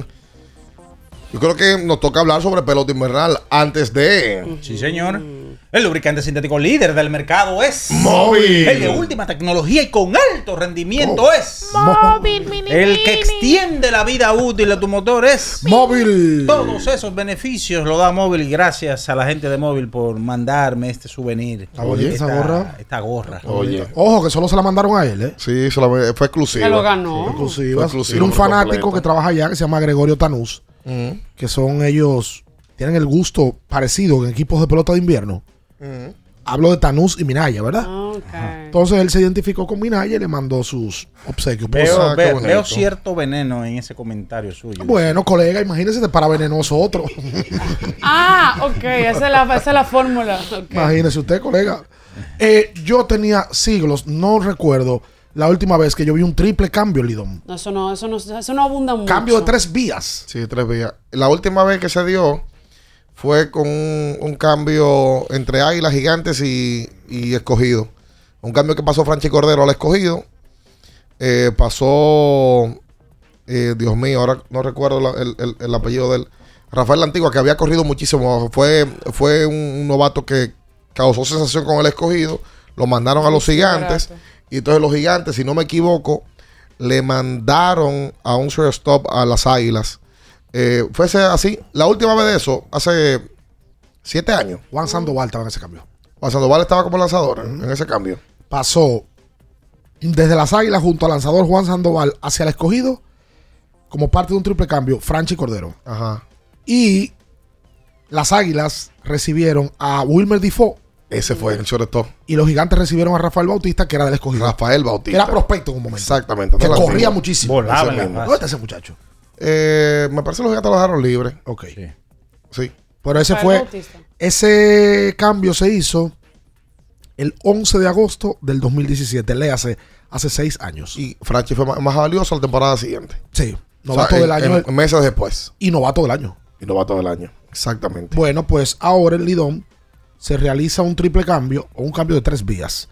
yo creo que nos toca hablar sobre pelota invernal antes de. Sí, señor. El lubricante sintético líder del mercado es Móvil. El de última tecnología y con alto rendimiento Oh. es Móvil, El que extiende la vida útil de tu motor es Móvil. Todos esos beneficios lo da Móvil y gracias a la gente de Móvil por mandarme este souvenir. Está bonita esa Esta- gorra. Esta gorra. Oye. Ojo, que solo se la mandaron a él, ¿eh? Sí, se la- fue exclusiva. Se lo ganó. Exclusiva. Fue exclusiva, Tiene un fanático que trabaja allá que se llama Gregorio Tanús, Ujú. que son ellos, tienen el gusto parecido en equipos de pelota de invierno. Hablo de Tanús y Minaya, ¿verdad? Ok. Entonces él se identificó con Minaya y le mandó sus obsequios. Veo, Pues, veo- bonito. veo cierto veneno en ese comentario suyo. Bueno, colega, imagínese de para venenoso otro. Ah, ok, esa es la, esa es la fórmula. Imagínese usted, colega. Eh, yo tenía siglos, no recuerdo la última vez que yo vi un triple cambio, Lidón. No, eso no, eso no, eso no abunda mucho. Cambio de tres vías. Sí, tres vías. La última vez que se dio fue con un, un cambio entre Águilas Gigantes y, y Escogido. Un cambio que pasó Franchi Cordero al Escogido. Eh, pasó, eh, Dios mío, ahora no recuerdo la- el, el- el apellido de él. Rafael La Antigua, que había corrido muchísimo. Fue, fue un, un novato que causó sensación con el Escogido. lo mandaron a los gigantes. Y entonces los gigantes, si no me equivoco, le mandaron a un shortstop a las águilas. Eh, fuese así. La última vez de eso, hace siete años. Juan Sandoval estaba en ese cambio. Juan Sandoval estaba como lanzador en- en ese cambio. Pasó desde las águilas junto al lanzador Juan Sandoval hacia el escogido como parte de un triple cambio, Franchi Cordero. Ajá. Y las águilas recibieron a Wilmer Defoe. Ese fue el shortstop. Y los gigantes recibieron a Rafael Bautista, que era del escogido. Rafael Que Bautista. era prospecto en un momento. Exactamente. Que corría muchísimo. Volaba. ¿Dónde está ese muchacho? Eh, me parece que los gigantes lo dejaron libre. Ok. Sí. Pero ese fue. Bautista. Ese cambio se hizo el 11 de agosto del 2017. Le hace, hace seis años. Y Franchi fue más, más valioso la temporada siguiente. Sí. O sea, Novato en- del año. en- meses después. y novato del año. Y novato del año. Exactamente. Bueno, pues ahora en Lidón se realiza un triple cambio o un cambio de tres vías,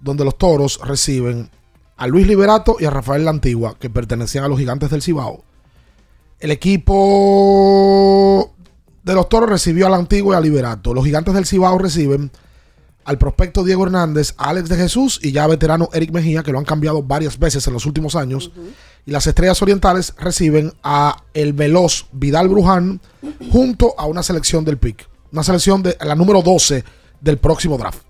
donde los toros reciben a Luis Liberato y a Rafael La Antigua, que pertenecían a los gigantes del Cibao. El equipo de los toros recibió a La Antigua y a Liberato. Los gigantes del Cibao reciben al prospecto Diego Hernández, a Alex de Jesús y ya veterano Eric Mejía, que lo han cambiado varias veces en los últimos años. Y las estrellas orientales reciben a el veloz Vidal Bruján junto a una selección del PIC. Una selección de la número 12 del próximo draft.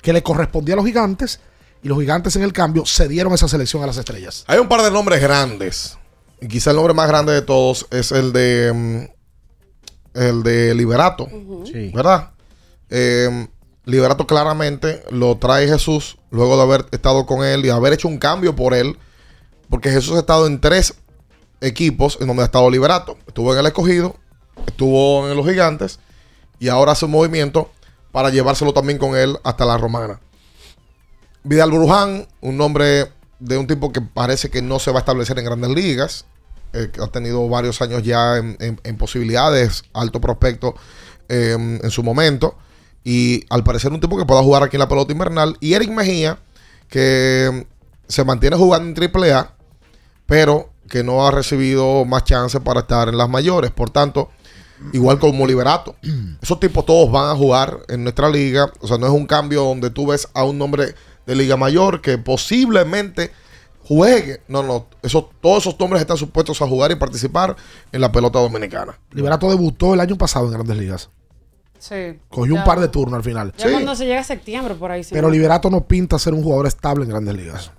Que le correspondía a los gigantes. Y los gigantes en el cambio cedieron esa selección a las estrellas. Hay un par de nombres grandes. Y quizá el nombre más grande de todos es el de. mm, el de Liberato. Sí. ¿Verdad? Eh, Liberato claramente lo trae Jesús luego de haber estado con él y haber hecho un cambio por él. Porque Jesús ha estado en tres equipos en donde ha estado Liberato. Estuvo en el escogido, estuvo en los gigantes y ahora hace un movimiento para llevárselo también con él hasta la romana. Vidal Bruján, un nombre de un tipo que parece que no se va a establecer en grandes ligas, eh, que ha tenido varios años ya en, posibilidades, alto prospecto eh, en su momento, y al parecer un tipo que pueda jugar aquí en la pelota invernal, y Eric Mejía, que se mantiene jugando en AAA, pero que no ha recibido más chance para estar en las mayores, por tanto, igual como Liberato. Esos tipos todos van a jugar en nuestra liga. O sea, no es un cambio donde tú ves a un nombre de Liga Mayor que posiblemente juegue. No, no. Esos, todos esos nombres están supuestos a jugar y participar en la pelota dominicana. Liberato debutó el año pasado en grandes ligas. Sí. Cogió Ya- un par de turnos al final. Ya cuando se llega a septiembre por ahí. se Pero Liberato no pinta ser un jugador estable en grandes ligas.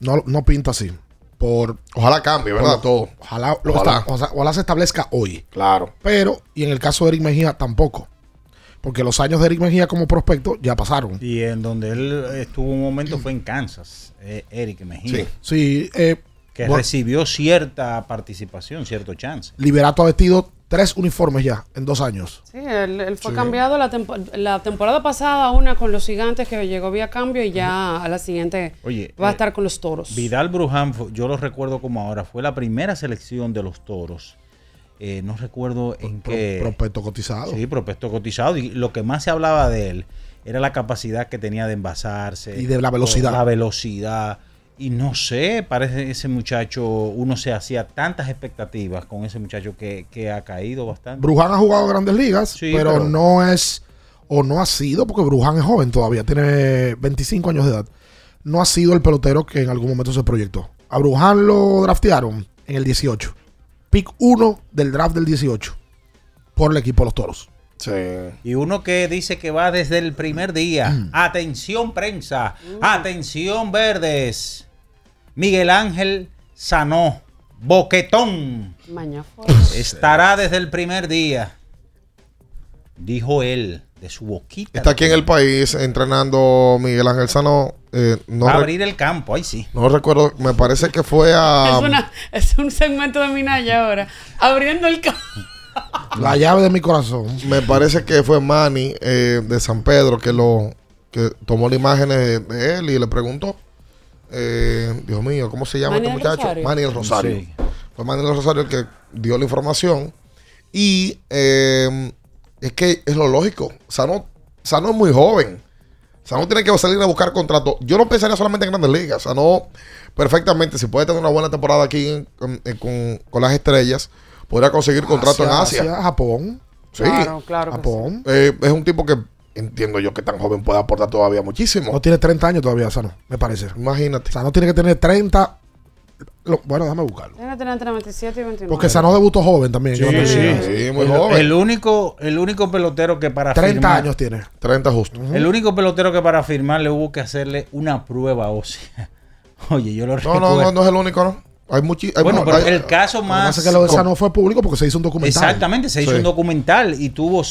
No, no pinta así. Por, Ojalá cambie, ¿verdad? Todo. Ojalá, Ojalá. ojalá se establezca hoy. Claro. Pero, y en el caso de Eric Mejía, tampoco. Porque los años de Eric Mejía como prospecto ya pasaron. Y en donde él estuvo un momento fue en Kansas, eh, Eric Mejía. Sí, eh, Que bueno, recibió cierta participación, cierto chance. Liberato ha vestido tres uniformes ya en dos años. Sí, él, él fue Sí. cambiado la, tempo- la temporada pasada, una con los gigantes que llegó vía cambio y ya a la siguiente Oye, va a eh, estar con los toros. Vidal Bruján, yo lo recuerdo como ahora, fue la primera selección de los toros. Eh, no recuerdo en qué. Prospecto cotizado. Sí, prospecto cotizado. Y lo que más se hablaba de él era la capacidad que tenía de envasarse. Y de la velocidad. La velocidad. Y no sé, parece ese muchacho, uno se hacía tantas expectativas con ese muchacho que, que ha caído bastante. Bruján ha jugado grandes ligas, Sí, pero, pero- no es, o no ha sido, porque Bruján es joven todavía, tiene 25 años de edad. No ha sido el pelotero que en algún momento se proyectó. A Bruján lo draftearon en el 18. Pick 1 del draft del 18. Por el equipo de los toros. Y uno que dice que va desde el primer día. Mm. Atención prensa, atención verdes. Miguel Ángel Sanó, Boquetón, estará desde el primer día. Dijo él, de su boquita. Está aquí en el país entrenando Miguel Ángel Sano. eh, no, Va a abrir el campo, ahí sí. no recuerdo, me parece que fue a. es, una, es un segmento de Minaya ahora. Abriendo el campo. La llave de mi corazón. Me parece que fue Manny eh, de San Pedro que lo que tomó las imágenes de, de él y le preguntó. eh, Dios mío, ¿cómo se llama Manny este muchacho? Rosario. Manny del Rosario. Sí. Fue Manny del Rosario el que dio la información. Y eh, es que es lo lógico. Sano, Sano es muy joven. Sano tiene que salir a buscar contrato. Yo no pensaría solamente en grandes ligas. Sano perfectamente, si puede tener una buena temporada aquí en- en- en- con, con las estrellas, podría conseguir contrato en Asia. Japón. Sí. Claro, claro que Japón. Eh, es un tipo que entiendo yo que tan joven puede aportar todavía muchísimo. No tiene 30 años todavía, Sano, me parece. Imagínate. O sea, no tiene que tener 30. Lo- bueno, déjame buscarlo. Tiene que tener entre 27 y 29. Porque Sano debutó joven también. el, el único, el único pelotero que para 30 firmar- años tiene. 30 justo. El único pelotero que para firmarle hubo que hacerle una prueba ósea. Oye, yo lo No, recuerdo. no, no, no es el único, ¿no? Hay muchi- hay Bueno, pero hay- el caso Lo que más... pasa es que lo de Sano fue público porque se hizo un documental. Exactamente, se hizo Sí. un documental y tuvo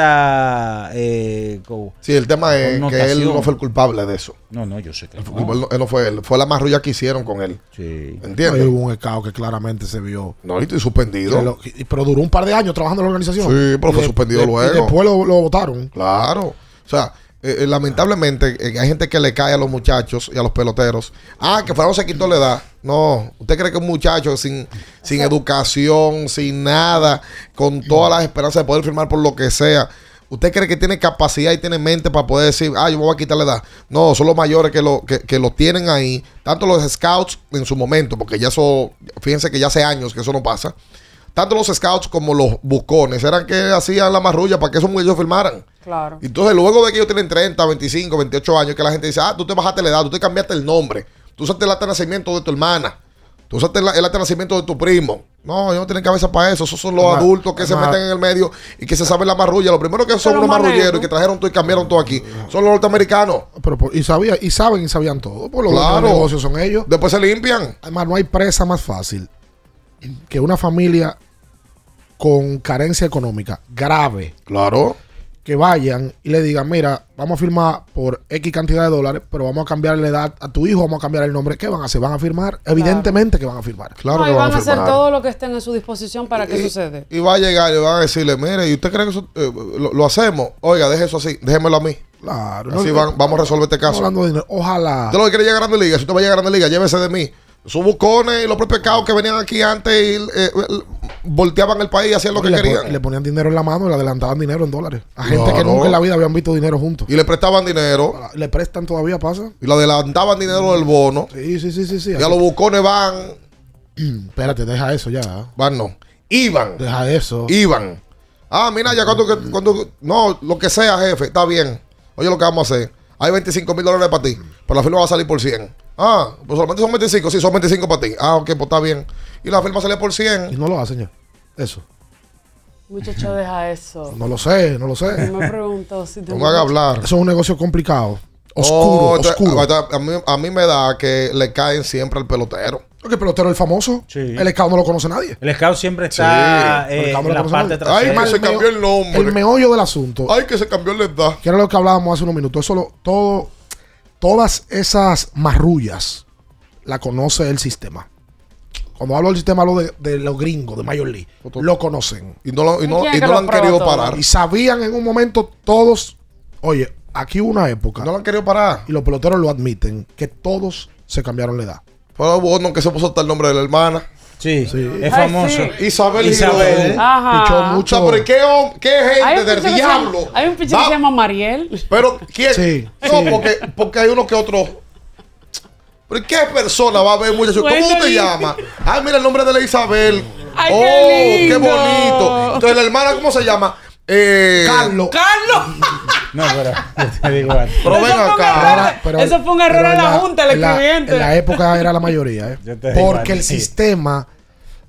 cierta... Eh, co- Sí, el tema es que él no fue el culpable de eso. No, no, yo sé que Él, no. él no, él no fue él. Fue la marrulla que hicieron con él. Sí. ¿Entiendes? Ahí hubo un escao que claramente se vio. No, y estoy suspendido. Que lo- y- pero duró un par de años trabajando en la organización. Sí, pero fue de- suspendido de- luego. Y después lo, lo votaron. Claro. O sea, eh, eh, lamentablemente eh, hay gente que le cae a los muchachos y a los peloteros. Ah, que fueron se quitó la edad. No, usted cree que un muchacho sin, sin educación, sin nada, con todas las esperanzas de poder firmar por lo que sea. ¿Usted cree que tiene capacidad y tiene mente para poder decir, ah, yo me voy a quitar la edad? No, son los mayores que lo, que, que lo tienen ahí. Tanto los scouts en su momento, porque ya eso, fíjense que ya hace años que eso no pasa. Tanto los scouts como los bucones eran que hacían la marrulla para que esos muchachos firmaran. Claro. Entonces, luego de que ellos tienen 30, 25, 28 años, que la gente dice, ah, tú te bajaste la edad, tú te cambiaste el nombre, tú usaste el acta de nacimiento de tu hermana, tú usaste el, el acta de nacimiento de tu primo. No, ellos no tienen cabeza para eso. Esos son los adultos que se meten en el medio y que se saben la marrulla. Lo primero que son manejo. marrulleros y que trajeron todo y cambiaron todo aquí son los norteamericanos. Pero, por- y, sabía, y saben y sabían todo. Por los Claro. dueños de negocios son ellos. Después se limpian. Además, no hay presa más fácil que una familia con carencia económica grave. Claro. Que vayan y le digan, mira, vamos a firmar por X cantidad de dólares, pero vamos a cambiar la edad a tu hijo, vamos a cambiar el nombre. ¿Qué van a hacer? ¿Van a firmar? Evidentemente que van a firmar. Claro No, que van van a hacer todo lo que estén a su disposición para que Y- sucede. Y va a llegar y van a decirle, mire, ¿y usted cree que eso eh, lo, lo hacemos? Oiga, deje eso así, déjemelo a mí. Claro. Así no- van- vamos a resolver este caso. hablando de dinero. Ojalá. Usted lo que quiere llegar a Grande Liga, si usted va a llegar a Grande Liga, llévese de mí. Sus bucones y los propios caos que venían aquí antes y eh, eh, volteaban el país y hacían lo que le, pon- querían. le ponían dinero en la mano y le adelantaban dinero en dólares. A gente que nunca en la vida habían visto dinero juntos. Y le prestaban dinero Le prestan todavía, pasa. y le adelantaban dinero del bono. Sí, sí, sí, sí. sí. Y a los bucones van, Espérate, deja eso ya. van no, iban, Deja eso. iban. Ah, mira, ya cuando, cuando, no, lo que sea, jefe, está bien. Oye, lo que vamos a hacer. Hay 25 mil dólares para ti, pero la firma va a salir por 100. Ah, pues solamente son 25, sí, son 25 para ti. Ah, ok, pues está bien. Y la firma sale por 100. Y no lo hacen ya. Eso. Muchacho, deja eso. No lo sé, no lo sé. Me preguntó si te No me haga hablar. Eso es un negocio complicado. Oh, Oscuro, oscuro. A mí, a mí me da que le caen siempre al pelotero. Porque el pelotero es el famoso. Sí. El escado no lo conoce nadie. El scout siempre está Sí, eh, el scout no en la parte trasera. Ay, Además, se cambió el nombre. El meollo del asunto. Ay, que se cambió la edad. Que era lo que hablábamos hace unos minutos. Eso lo- todo, todas esas marrullas la conoce el sistema. Cuando hablo del sistema, hablo de, de los gringos, de Major League. Lo conocen. Y no, lo- y no, ¿Y no lo lo han querido todo? parar. Y sabían en un momento todos. Oye, aquí hubo una época. No lo han querido parar. Y los peloteros lo admiten. Que todos se cambiaron la edad. Fue bueno que se puso hasta el nombre de la hermana. Sí, Sí. es Ay, famoso. sí. Isabel, Isabel. Girón. Ajá. Pichó O sea, mucho. pero ¿qué, qué gente del diablo? llama- Hay un picho va- que se llama Mariel. Pero, ¿quién? Sí, No, sí. porque, porque hay uno que otro. ¿Pero qué persona va a ver, muchacho? ¿Cómo usted llama? Ay, mira el nombre de la Isabel. Ay, oh, qué lindo. bonito. Entonces, la hermana, ¿cómo se llama? Eh, Carlos. ¡Carlos! No, pero te digo algo. Pero ven Eso fue un acá. error. Pero- Eso fue un error pero en la junta, el en la- escribiente. En la época era la mayoría, ¿eh? Porque el sí. sistema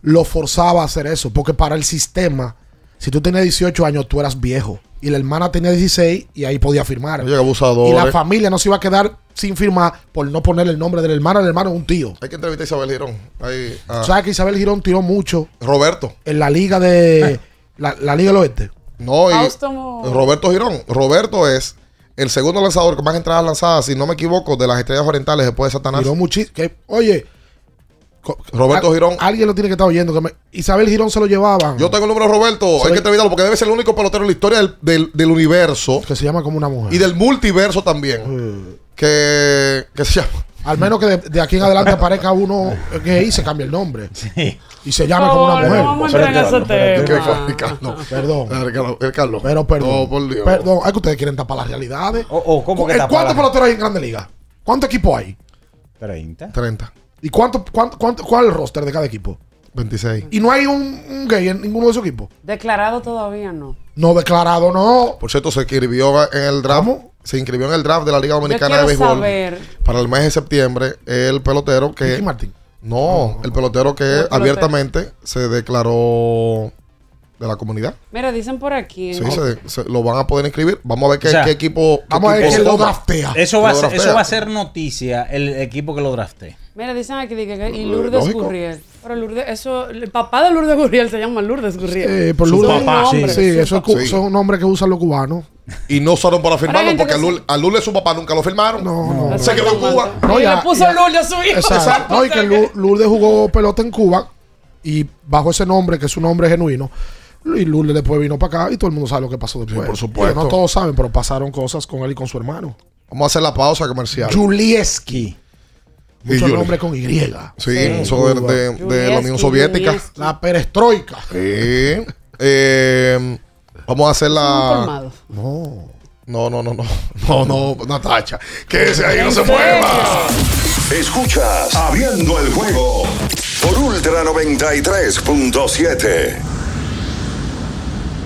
lo forzaba a hacer eso. Porque para el sistema, si tú tenías 18 años, tú eras viejo. Y la hermana tenía 16 y ahí podía firmar. Oye, abusador. Y la familia no se iba a quedar sin firmar por no ponerle el nombre de la hermana. El hermano es un tío. Hay que entrevistar a Isabel Girón. Ahí, ah. ¿Sabes que Isabel Girón tiró mucho Roberto. en la liga de. la, la Liga del Oeste? No, y Roberto Girón. Roberto es el segundo lanzador que más entradas lanzadas, si no me equivoco, de las estrellas orientales después de Satanás. Tiró muchísimo. Oye. Roberto a- Girón. Alguien lo tiene que estar oyendo. Que me- Isabel Girón se lo llevaban. Yo tengo el número de Roberto. Hay que entrevistarlo porque debe ser el único pelotero en la historia del, del- del universo Que se llama como una mujer. y del multiverso también. Que, que se llama. Al menos que de, de aquí en adelante aparezca uno gay y se cambie el nombre. Sí. Y se llame como una no vamos mujer. a entrar en ese tema. Perdón. Eh, eh, Carlos. Pero perdón. No, por Dios. Perdón. Es que ustedes quieren tapar las realidades. O, o, ¿cómo que ¿Eh, tapar ¿Cuántos la- peloteros hay en Grande Liga? ¿Cuántos equipos hay? 30. 30. ¿Y cuánto, cuánto, cuánto- cuál es el roster de cada equipo? 26. Y no hay un, un gay en ninguno de esos equipos. Declarado todavía no. No declarado, no. Por cierto, se inscribió en el draft. Se inscribió en el draft de la Liga Dominicana de Béisbol saber. para el mes de septiembre. El pelotero que. Ricky Martin. No, el pelotero que pelotero. abiertamente se declaró de la comunidad. Mira, dicen por aquí. Sí, se, se- lo van a poder inscribir. Vamos a ver qué, O sea, qué equipo. qué vamos a ver quién lo draftea. Eso va, a Lo ser, draftea. eso va a ser noticia, el equipo que lo drafte. Mira, dicen aquí que, que- y Lourdes lógico. Gurriel. Pero Lourdes, eso, el papá de Lourdes Gurriel se llama Lourdes Gurriel. Eh, por Su papá, sí, sí, Su eso es, cu- son nombres que usan los cubanos. Y no solo para firmarlo, porque a Lul- a su papá nunca lo firmaron. No, no. Se quedó en Cuba. y le puso Lourdes a su hijo. Exacto. No, y que Lu- Lourdes jugó pelota en Cuba y bajo ese nombre, que es un nombre genuino. Y Lourdes después vino para acá y todo el mundo sabe lo que pasó después. por supuesto. No todos saben, pero pasaron cosas con él y con su hermano. Vamos a hacer la pausa comercial. Julieski. Y Mucho Juli- nombre con Y. Sí, eso de, de- de la Unión Soviética. La perestroika. Sí. Eh, vamos a hacer la. No. No, no, no, no. No, no, Natacha. Quédese ahí, no se mueva. Escuchas Abriendo el juego por Ultra 93.7.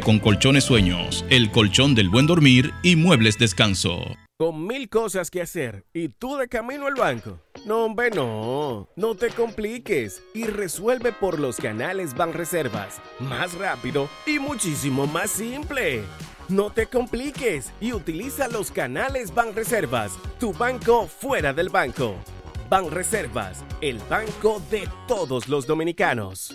con colchones sueños, el colchón del buen dormir y muebles descanso. Con mil cosas que hacer y tú de camino al banco. No, hombre, no. No te compliques y resuelve por los canales Banreservas. Más rápido y muchísimo más simple. No te compliques y utiliza los canales Banreservas, tu banco fuera del banco. Banreservas, el banco de todos los dominicanos.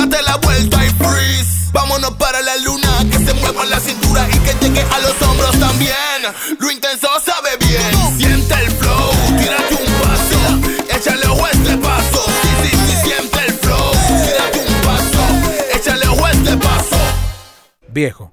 Date la vuelta y freeze. Vámonos para la luna. Que se mueva la cintura y que llegue a los hombros también. Lo intenso sabe bien. Siente el flow. Tírate un vaso. Échale a este paso. Sí, sí, sí, siente el flow. Tírate un vaso. Échale a este paso. Viejo,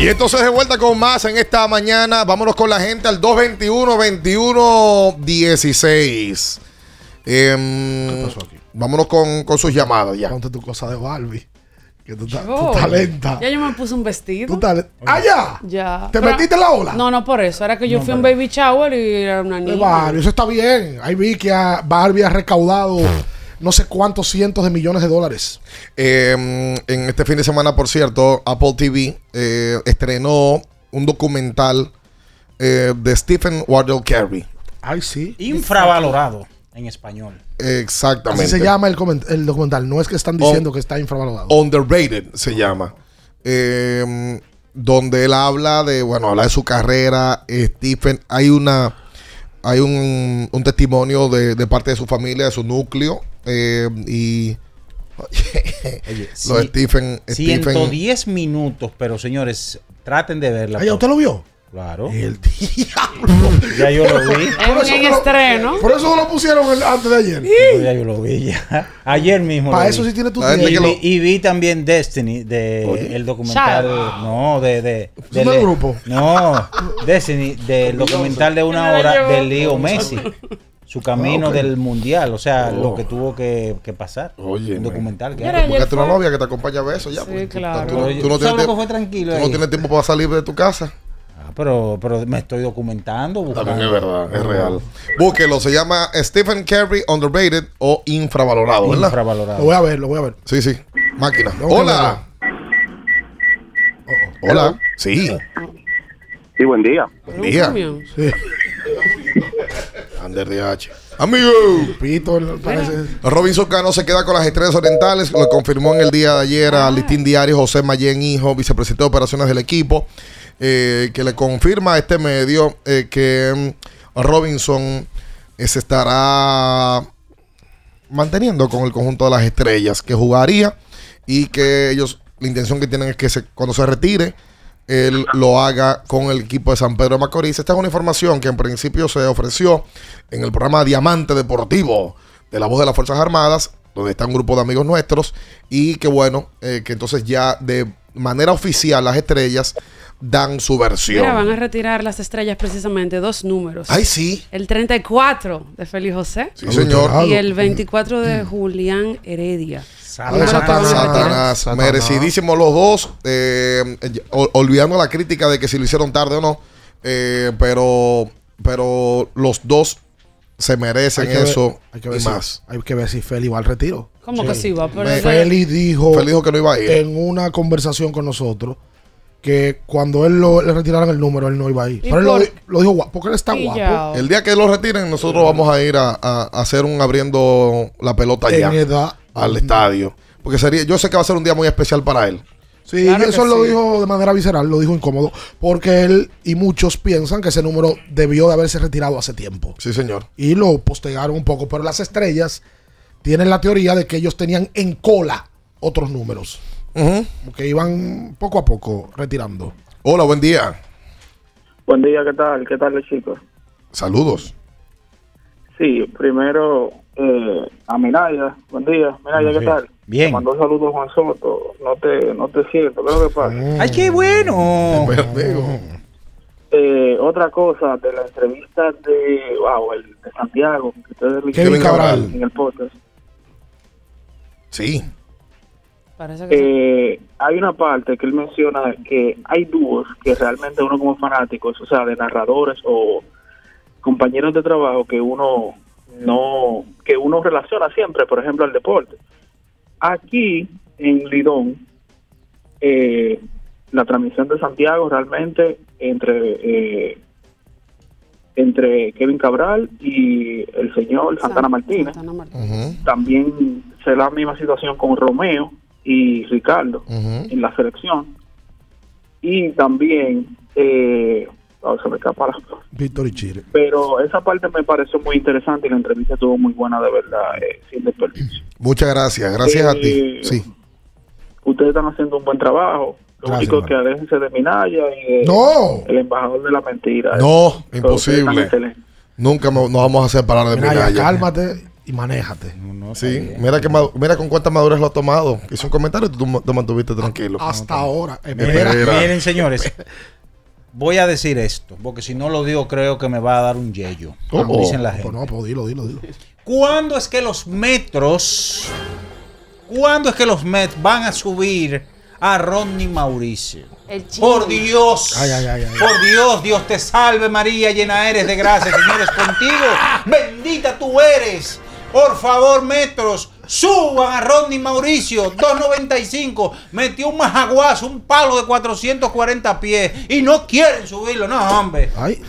Y entonces de vuelta con más en esta mañana. Vámonos con la gente al 221-21-16. Em, Vámonos con, con sus llamadas ya. Ponte tu cosa de Barbie. Que tú, ta- tú talenta. Ya yo me puse un vestido. Tú ¡Ah, ya! Ya. ¿Te Pero- metiste en la ola? No, no por eso. Era que yo No, fui a un baby shower y era una De niña. Barbie, eso está bien. Ahí vi que a Barbie ha recaudado no sé cuántos cientos de millones de dólares. Eh, en este fin de semana, por cierto, Apple TV eh, estrenó un documental eh, de Stephen Wardell Carey. Ay, sí. Infravalorado en español. Exactamente. Así se llama el, documental. No es que están diciendo que está infravalorado. Underrated se llama. Eh, donde él habla de, bueno, habla de su carrera. eh, Stephen, hay una, hay un, un testimonio de, de parte de su familia, de su núcleo. Eh, y Oye, lo de sí, Stephen, Stephen 110 minutos, pero señores, traten de verla. Ay, ¿ya usted lo vio? Claro. El Ya yo lo vi. En, en estreno. Por eso no lo pusieron el- antes de ayer. Ya yo lo vi ya. Ayer mismo. Pa' lo eso vi. sí tiene tu y, tiempo. vi, y vi también Destiny, de el documental. Chao. No, de. de, de del grupo? No, Destiny, del documental de una hora de Leo Messi. Su camino Ah, del mundial, o sea, Oh. lo que tuvo que, que pasar. Oye, un documental que Mira, Buscate ayer una fue- novia que te acompañe a ver eso ya. Sí, porque tú- claro. Tú, tú no tienes tiempo- fue tranquilo tú no tienes tiempo para salir de tu casa. Ah, pero, pero me estoy documentando. Buscando. También es verdad, es real. Búsquelo, se llama Stephen Curry Underrated o Infravalorado, ¿verdad? Infravalorado. Lo voy a ver, lo voy a ver. Sí, sí. Máquina. Tengo que Hola. Hola. Sí. Sí, buen día. Buen día. Sí. Ander DH. Amigo. Pito, parece. Robinson Cano se queda con las estrellas orientales. Lo confirmó en el día de ayer al Listín Diario José Mayen Hijo, vicepresidente de operaciones del equipo, eh, que le confirma a este medio eh, que mm, Robinson eh, se estará manteniendo con el conjunto de las estrellas que jugaría y que ellos, la intención que tienen es que se- cuando se retire, él lo haga con el equipo de San Pedro de Macorís. Esta es una información que en principio se ofreció en el programa Diamante Deportivo de la voz de las Fuerzas Armadas, donde está un grupo de amigos nuestros, y que bueno, eh, que entonces ya de manera oficial las estrellas dan su versión. Mira, van a retirar las estrellas precisamente dos números. Ay, sí. El 34 de Félix José. Sí, señor. Y el 24 de Julián Heredia. Satanás, Satanás. Satanás, Satanás. merecidísimos los dos, eh, ol- olvidando la crítica de que si lo hicieron tarde o no, eh, pero, pero los dos se merecen Hay que ver- eso hay que ver y si- más. Hay que ver si Feli va al retiro. ¿Cómo que sí va? Pero Feli dijo, Feli dijo que no iba a ir. en una conversación con nosotros que cuando él lo, le retiraran el número, él no iba a ir. ¿Y Pero él lo, dijo guapo, porque él está guapo. ya. El día que lo retiren, nosotros vamos a ir a, a- a hacer un abriendo la pelota En ya edad. al estadio. Porque sería, yo sé que va a ser un día muy especial para él. Sí, Claro eso lo sí. dijo de manera visceral, lo dijo incómodo, porque él y muchos piensan que ese número debió de haberse retirado hace tiempo. Sí, señor. Y lo postergaron un poco, pero las estrellas tienen la teoría de que ellos tenían en cola otros números, Ujú. que iban poco a poco retirando. Hola, buen día. Buen día, ¿qué tal? ¿Qué tal, chicos? Saludos. Sí, primero eh, a Miraya. Buen día. Miraya, ¿qué Sí. tal? Bien. Te mandó saludos Juan Soto. No te, no te siento. ¿Qué es lo que pasa? ¡Ay, qué bueno! Eh, otra cosa de la entrevista de, wow, el de Santiago, que ustedes Kevin Cabral. en el podcast. Sí. Parece que sí. Eh, hay una parte que él menciona que hay dúos que realmente uno como fanáticos, o sea, de narradores o compañeros de trabajo que uno no, que uno relaciona siempre, por ejemplo, al deporte. Aquí en Lidón, eh, la transmisión de Santiago realmente entre eh, entre Kevin Cabral y el señor Santana Martínez. Santana también se da la misma situación con Romeo y Ricardo en la selección. Y también, eh, oh, se me escapa la- Víctor y Chile. Pero esa parte me pareció muy interesante y la entrevista estuvo muy buena, de verdad, eh, sin desperdicio. Muchas gracias. Gracias a ti. Eh, Sí. Ustedes están haciendo un buen trabajo. Lo Gracias, único que aléjense de Minaya y de- ¡No! el embajador de la mentira. No, imposible. Nunca nos vamos a separar de Minaya, Minaya. cálmate y manéjate. Sí, mira, que, mira con cuánta madurez lo ha tomado. Hizo un comentario y tú te mantuviste tranquilo. Hasta ahora. Eh, miren, señores. Voy a decir esto, porque si no lo digo, creo que me va a dar un yello. Como Oh, dicen la gente. no, pues dilo, dilo, dilo. ¿Cuándo es que los metros, cuándo es que los Mets van a subir a Rodney Mauricio? Por Dios, Ay, ay, ay, ay. por Dios, Dios te salve María, llena eres de gracia, Señor es contigo, bendita tú eres. Por favor, metros, suban a Rodney Mauricio, 2.95, metió un majaguazo, un palo de 440 pies y no quieren subirlo, no, hombre. Ay,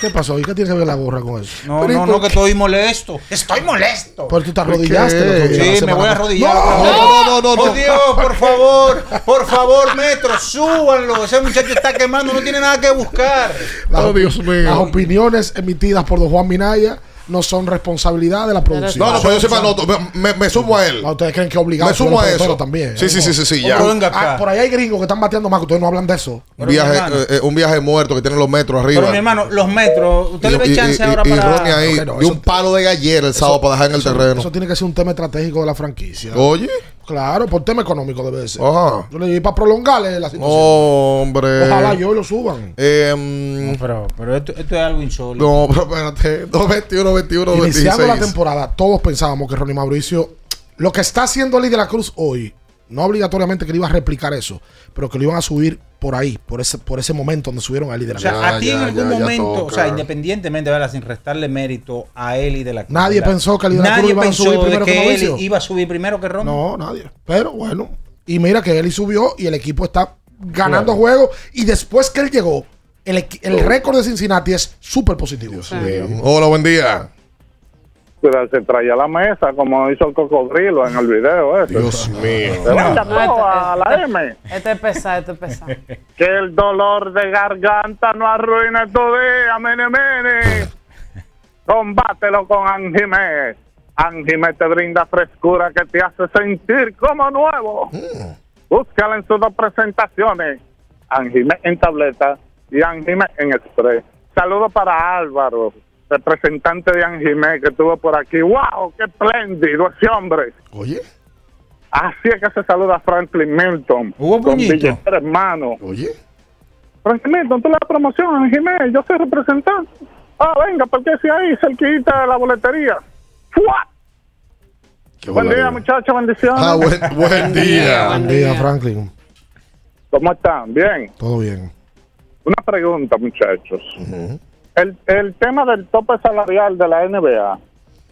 ¿qué pasó? ¿Y qué tiene que ver la gorra con eso? No, Pero, ¿y no, no, que estoy molesto. Estoy molesto. Pero tú te ¿Por arrodillaste. qué? Sí, me voy a arrodillar. No, no, no, no, no. Por Dios, por favor, por favor, metro, súbanlo. Ese muchacho está quemando, no tiene nada que buscar. Las, Oh, Dios mío. las opiniones emitidas por don Juan Minaya no son responsabilidad de la producción. No, no, pues yo sepa, no, me, me sumo a él. No, ustedes creen que obligado. Me los a eso. también. Sí, sí, sí, sí, sí, ya. pero ah, por ahí hay gringos que están bateando más que ustedes no hablan de eso. Un viaje, eh, eh, un viaje muerto que tienen los metros arriba. Pero mi hermano, los metros, usted y, le ve y- chance y- ahora y para. Ahí no, eso- un palo de gallera el sábado para dejar en el Eso- terreno. Eso tiene que ser un tema estratégico de la franquicia. Oye. Claro, por tema económico debe ser. Ajá. Yo le digo para prolongarle la situación. Hombre. Ojalá yo lo suban. Eh, mm, Pero, pero esto, esto es algo insólito. no, pero espérate. 221, 21, Iniciando 26. la temporada, todos pensábamos que Ronnie Mauricio, lo que está haciendo Lee de la Cruz hoy, no obligatoriamente que le iba a replicar eso, pero que lo iban a subir por ahí, por ese, por ese momento donde subieron a Lee de O la sea, Cruz. a ti en algún ya, momento, o sea, independientemente, ¿verdad? sin restarle mérito a Eli de la Cruz. Nadie ¿verdad? pensó que Ali de la Nadie Cruz iba a pensó subir de primero que que. Eli iba a subir primero que Ron. No, nadie. Pero bueno, y mira que Eli subió y el equipo está ganando Claro. juegos y después que él llegó, el, el récord de Cincinnati es súper positivo. Hola, buen día. Se traía a la mesa como hizo el cocodrilo en el video ese. Dios mío. Se vaya No, todo este- a la M. Este es pesado, este es pesado. Que el dolor de garganta no arruine tu día, mene, mene. Combátelo con Anjimé. Anjimé te brinda frescura que te hace sentir como nuevo. Búscala en sus dos presentaciones. Anjimé en tableta y Anjimé en express. Saludos para Álvaro, representante de Anjimé que estuvo por aquí. ¡Wow! ¡Qué espléndido ese hombre! Oye. Así es que se saluda Franklin Milton. Hugo con Puñito. billetera en mano. Oye. Franklin Milton, tú das promoción a Anjimé. Yo soy representante. Ah, venga, porque si ahí cerquita de la boletería. ¡Fua! Buen día, muchachos, bendiciones. Ah, buen, buen día. Buen día, Franklin. ¿Cómo están? Bien. Todo bien. Una pregunta, muchachos. El, el tema del tope salarial de la NBA,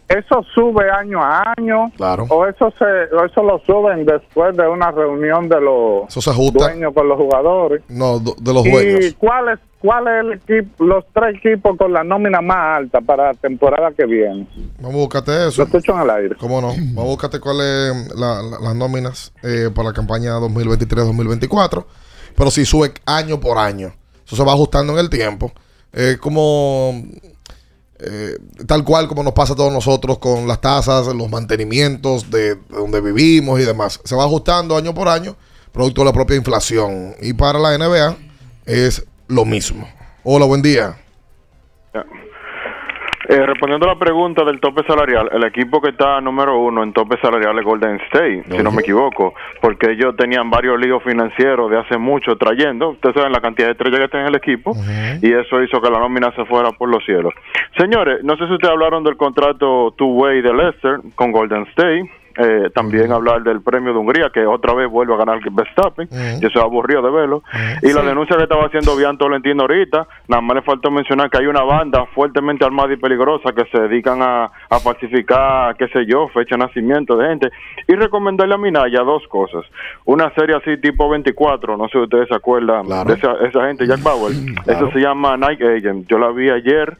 ¿eso sube año a año? Claro. ¿O eso, se, o eso lo suben después de una reunión de los Eso se dueños con los jugadores? No, de los ¿Y dueños. cuál es, cuál es el equipo, los tres equipos con la nómina más alta para la temporada que viene? Vamos a buscarte eso. Lo escucho en el aire. ¿Cómo no? Vamos a buscarte cuáles la, la- las nóminas eh, para la campaña 2023-2024. Pero si sube año por año. Eso se va ajustando en el tiempo. Es como eh, tal cual como nos pasa a todos nosotros con las tasas, los mantenimientos de donde vivimos y demás. Se va ajustando año por año, producto de la propia inflación. Y para la NBA es lo mismo. Hola, buen día. Eh, respondiendo a la pregunta del tope salarial, el equipo que está número uno en tope salarial es Golden State, si no me equivoco, porque ellos tenían varios líos financieros de hace mucho trayendo, ustedes saben la cantidad de estrellas que tiene el equipo, y eso hizo que la nómina se fuera por los cielos. Señores, no sé si ustedes hablaron del contrato two-way de Leicester con Golden State, eh, también hablar del premio de Hungría, que otra vez vuelve a ganar Verstappen, yo soy aburrido de verlo, y la denuncia que estaba haciendo Bian Tolentino ahorita, nada más le faltó mencionar que hay una banda fuertemente armada y peligrosa que se dedican a, a falsificar, qué sé yo, fecha de nacimiento de gente, y recomendarle a Minaya dos cosas, una serie así tipo 24, no sé si ustedes se acuerdan de esa, esa gente, Jack Bauer, eso se llama Night Agent, yo la vi ayer,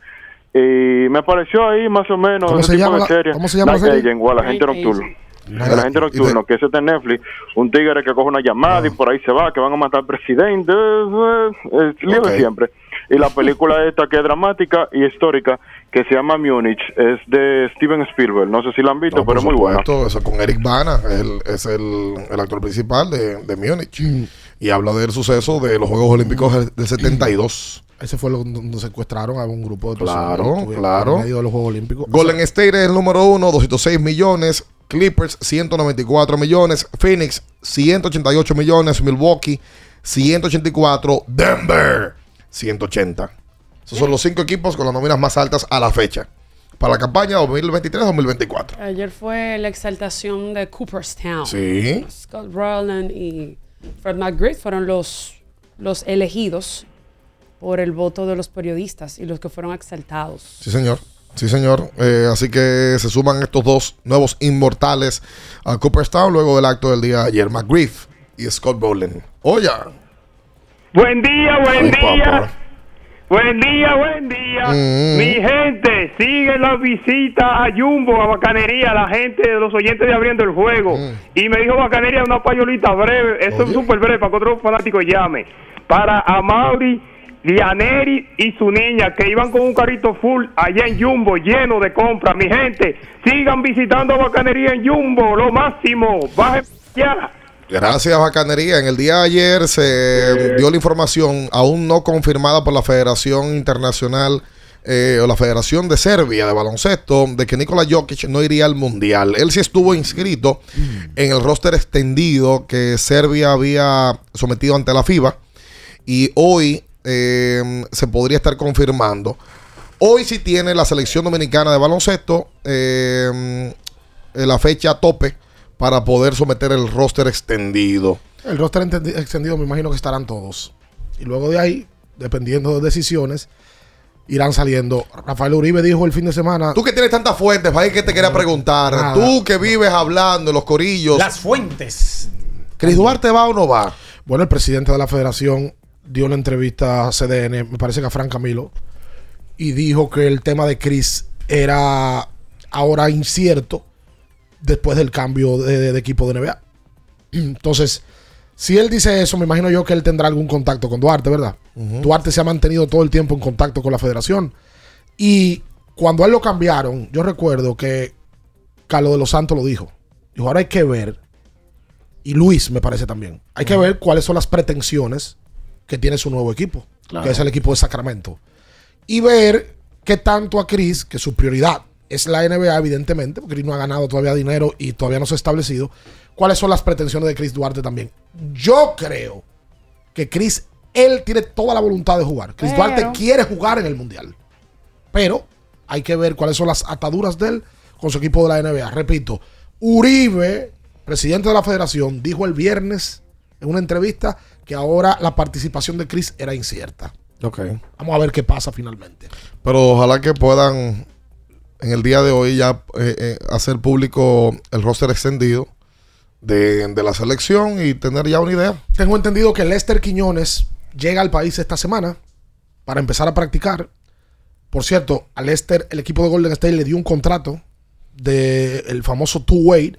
y me pareció ahí más o menos ¿Cómo se tipo llama de la- serie. cómo se llama la Night serie? Agent o Night nocturno. Agent. El agente nocturno, que ese está en Netflix, un tigre que coge una llamada y por ahí se va, que van a matar al presidente, eh, el lío de Ok. siempre. Y la película esta que es dramática y histórica, que se llama Munich, es de Steven Spielberg. No sé si la han visto, No, pero es es muy buena. Eso con Eric Bana, él es el, el actor principal de, de Múnich. Y habla del suceso de los Juegos Olímpicos del del 72. Ese fue lo- donde secuestraron a un grupo de personas. Claro, claro. En medio de los Juegos Olímpicos. Golden State es el número uno, 206 millones. Clippers, 194 millones. Phoenix, 188 millones. Milwaukee, 184. Denver, 180. Esos son los cinco equipos con las nóminas más altas a la fecha. Para la campaña 2023-2024. Ayer fue la exaltación de Cooperstown. Sí. Scott Rowland y Fred McGriff fueron los, los elegidos por el voto de los periodistas y los que fueron exaltados. Sí, señor. Sí, señor. Eh, así que se suman estos dos nuevos inmortales a Cooperstown luego del acto del día de ayer. McGriff y Scott Bowlen. Oye. Buen día, buen Ay, día. papá. Buen día, buen día. Mm. Mi gente, sigue la visita a Jumbo, a Bacanería, la gente, los oyentes de Abriendo el Juego. Mm. Y me dijo Bacanería una payolita breve, eso es súper breve para que otro fanático llame. Para Amaury, Dianeri y su niña que iban con un carrito full allá en Jumbo, lleno de compras. Mi gente, sigan visitando Bacanería en Jumbo, lo máximo. Baje. Gracias, Bacanería. En el día de ayer se dio la información, aún no confirmada por la Federación Internacional eh, o la Federación de Serbia de baloncesto, de que Nikola Jokic no iría al Mundial. Él sí estuvo inscrito en el roster extendido que Serbia había sometido ante la FIBA y hoy eh, se podría estar confirmando. Hoy sí tiene la selección dominicana de baloncesto eh, la fecha tope para poder someter el roster extendido. El roster extendido me imagino que estarán todos. Y luego de ahí, dependiendo de decisiones, irán saliendo. Rafael Uribe dijo el fin de semana... Tú que tienes tantas fuentes, para que te quería preguntar. Nada. Tú que vives hablando en los corillos. Las fuentes. ¿Cris Duarte va o no va? Bueno, el presidente de la federación dio una entrevista a CDN, me parece que a Fran Camilo, y dijo que el tema de Chris era ahora incierto después del cambio de, de- de equipo de NBA. Entonces, si él dice eso, me imagino yo que él tendrá algún contacto con Duarte, ¿verdad? Duarte se ha mantenido todo el tiempo en contacto con la federación. Y cuando a él lo cambiaron, yo recuerdo que Carlos de los Santos lo dijo. Dijo, ahora hay que ver, y Luis me parece también, hay que ver cuáles son las pretensiones que tiene su nuevo equipo, Claro. que es el equipo de Sacramento. Y ver qué tanto a Chris, que su prioridad es la NBA, evidentemente, porque Chris no ha ganado todavía dinero y todavía no se ha establecido, cuáles son las pretensiones de Chris Duarte también. Yo creo que Chris, él tiene toda la voluntad de jugar. Chris Pero- Duarte quiere jugar en el Mundial. Pero hay que ver cuáles son las ataduras de él con su equipo de la NBA. Repito, Uribe, presidente de la federación, dijo el viernes en una entrevista que ahora la participación de Chris era incierta. Ok. Vamos a ver qué pasa finalmente. Pero ojalá que puedan en el día de hoy ya eh, eh, hacer público el roster extendido de, de la selección y tener ya una idea. Tengo entendido que Lester Quiñones llega al país esta semana para empezar a practicar. Por cierto, a Lester, el equipo de Golden State le dio un contrato del el famoso two-way.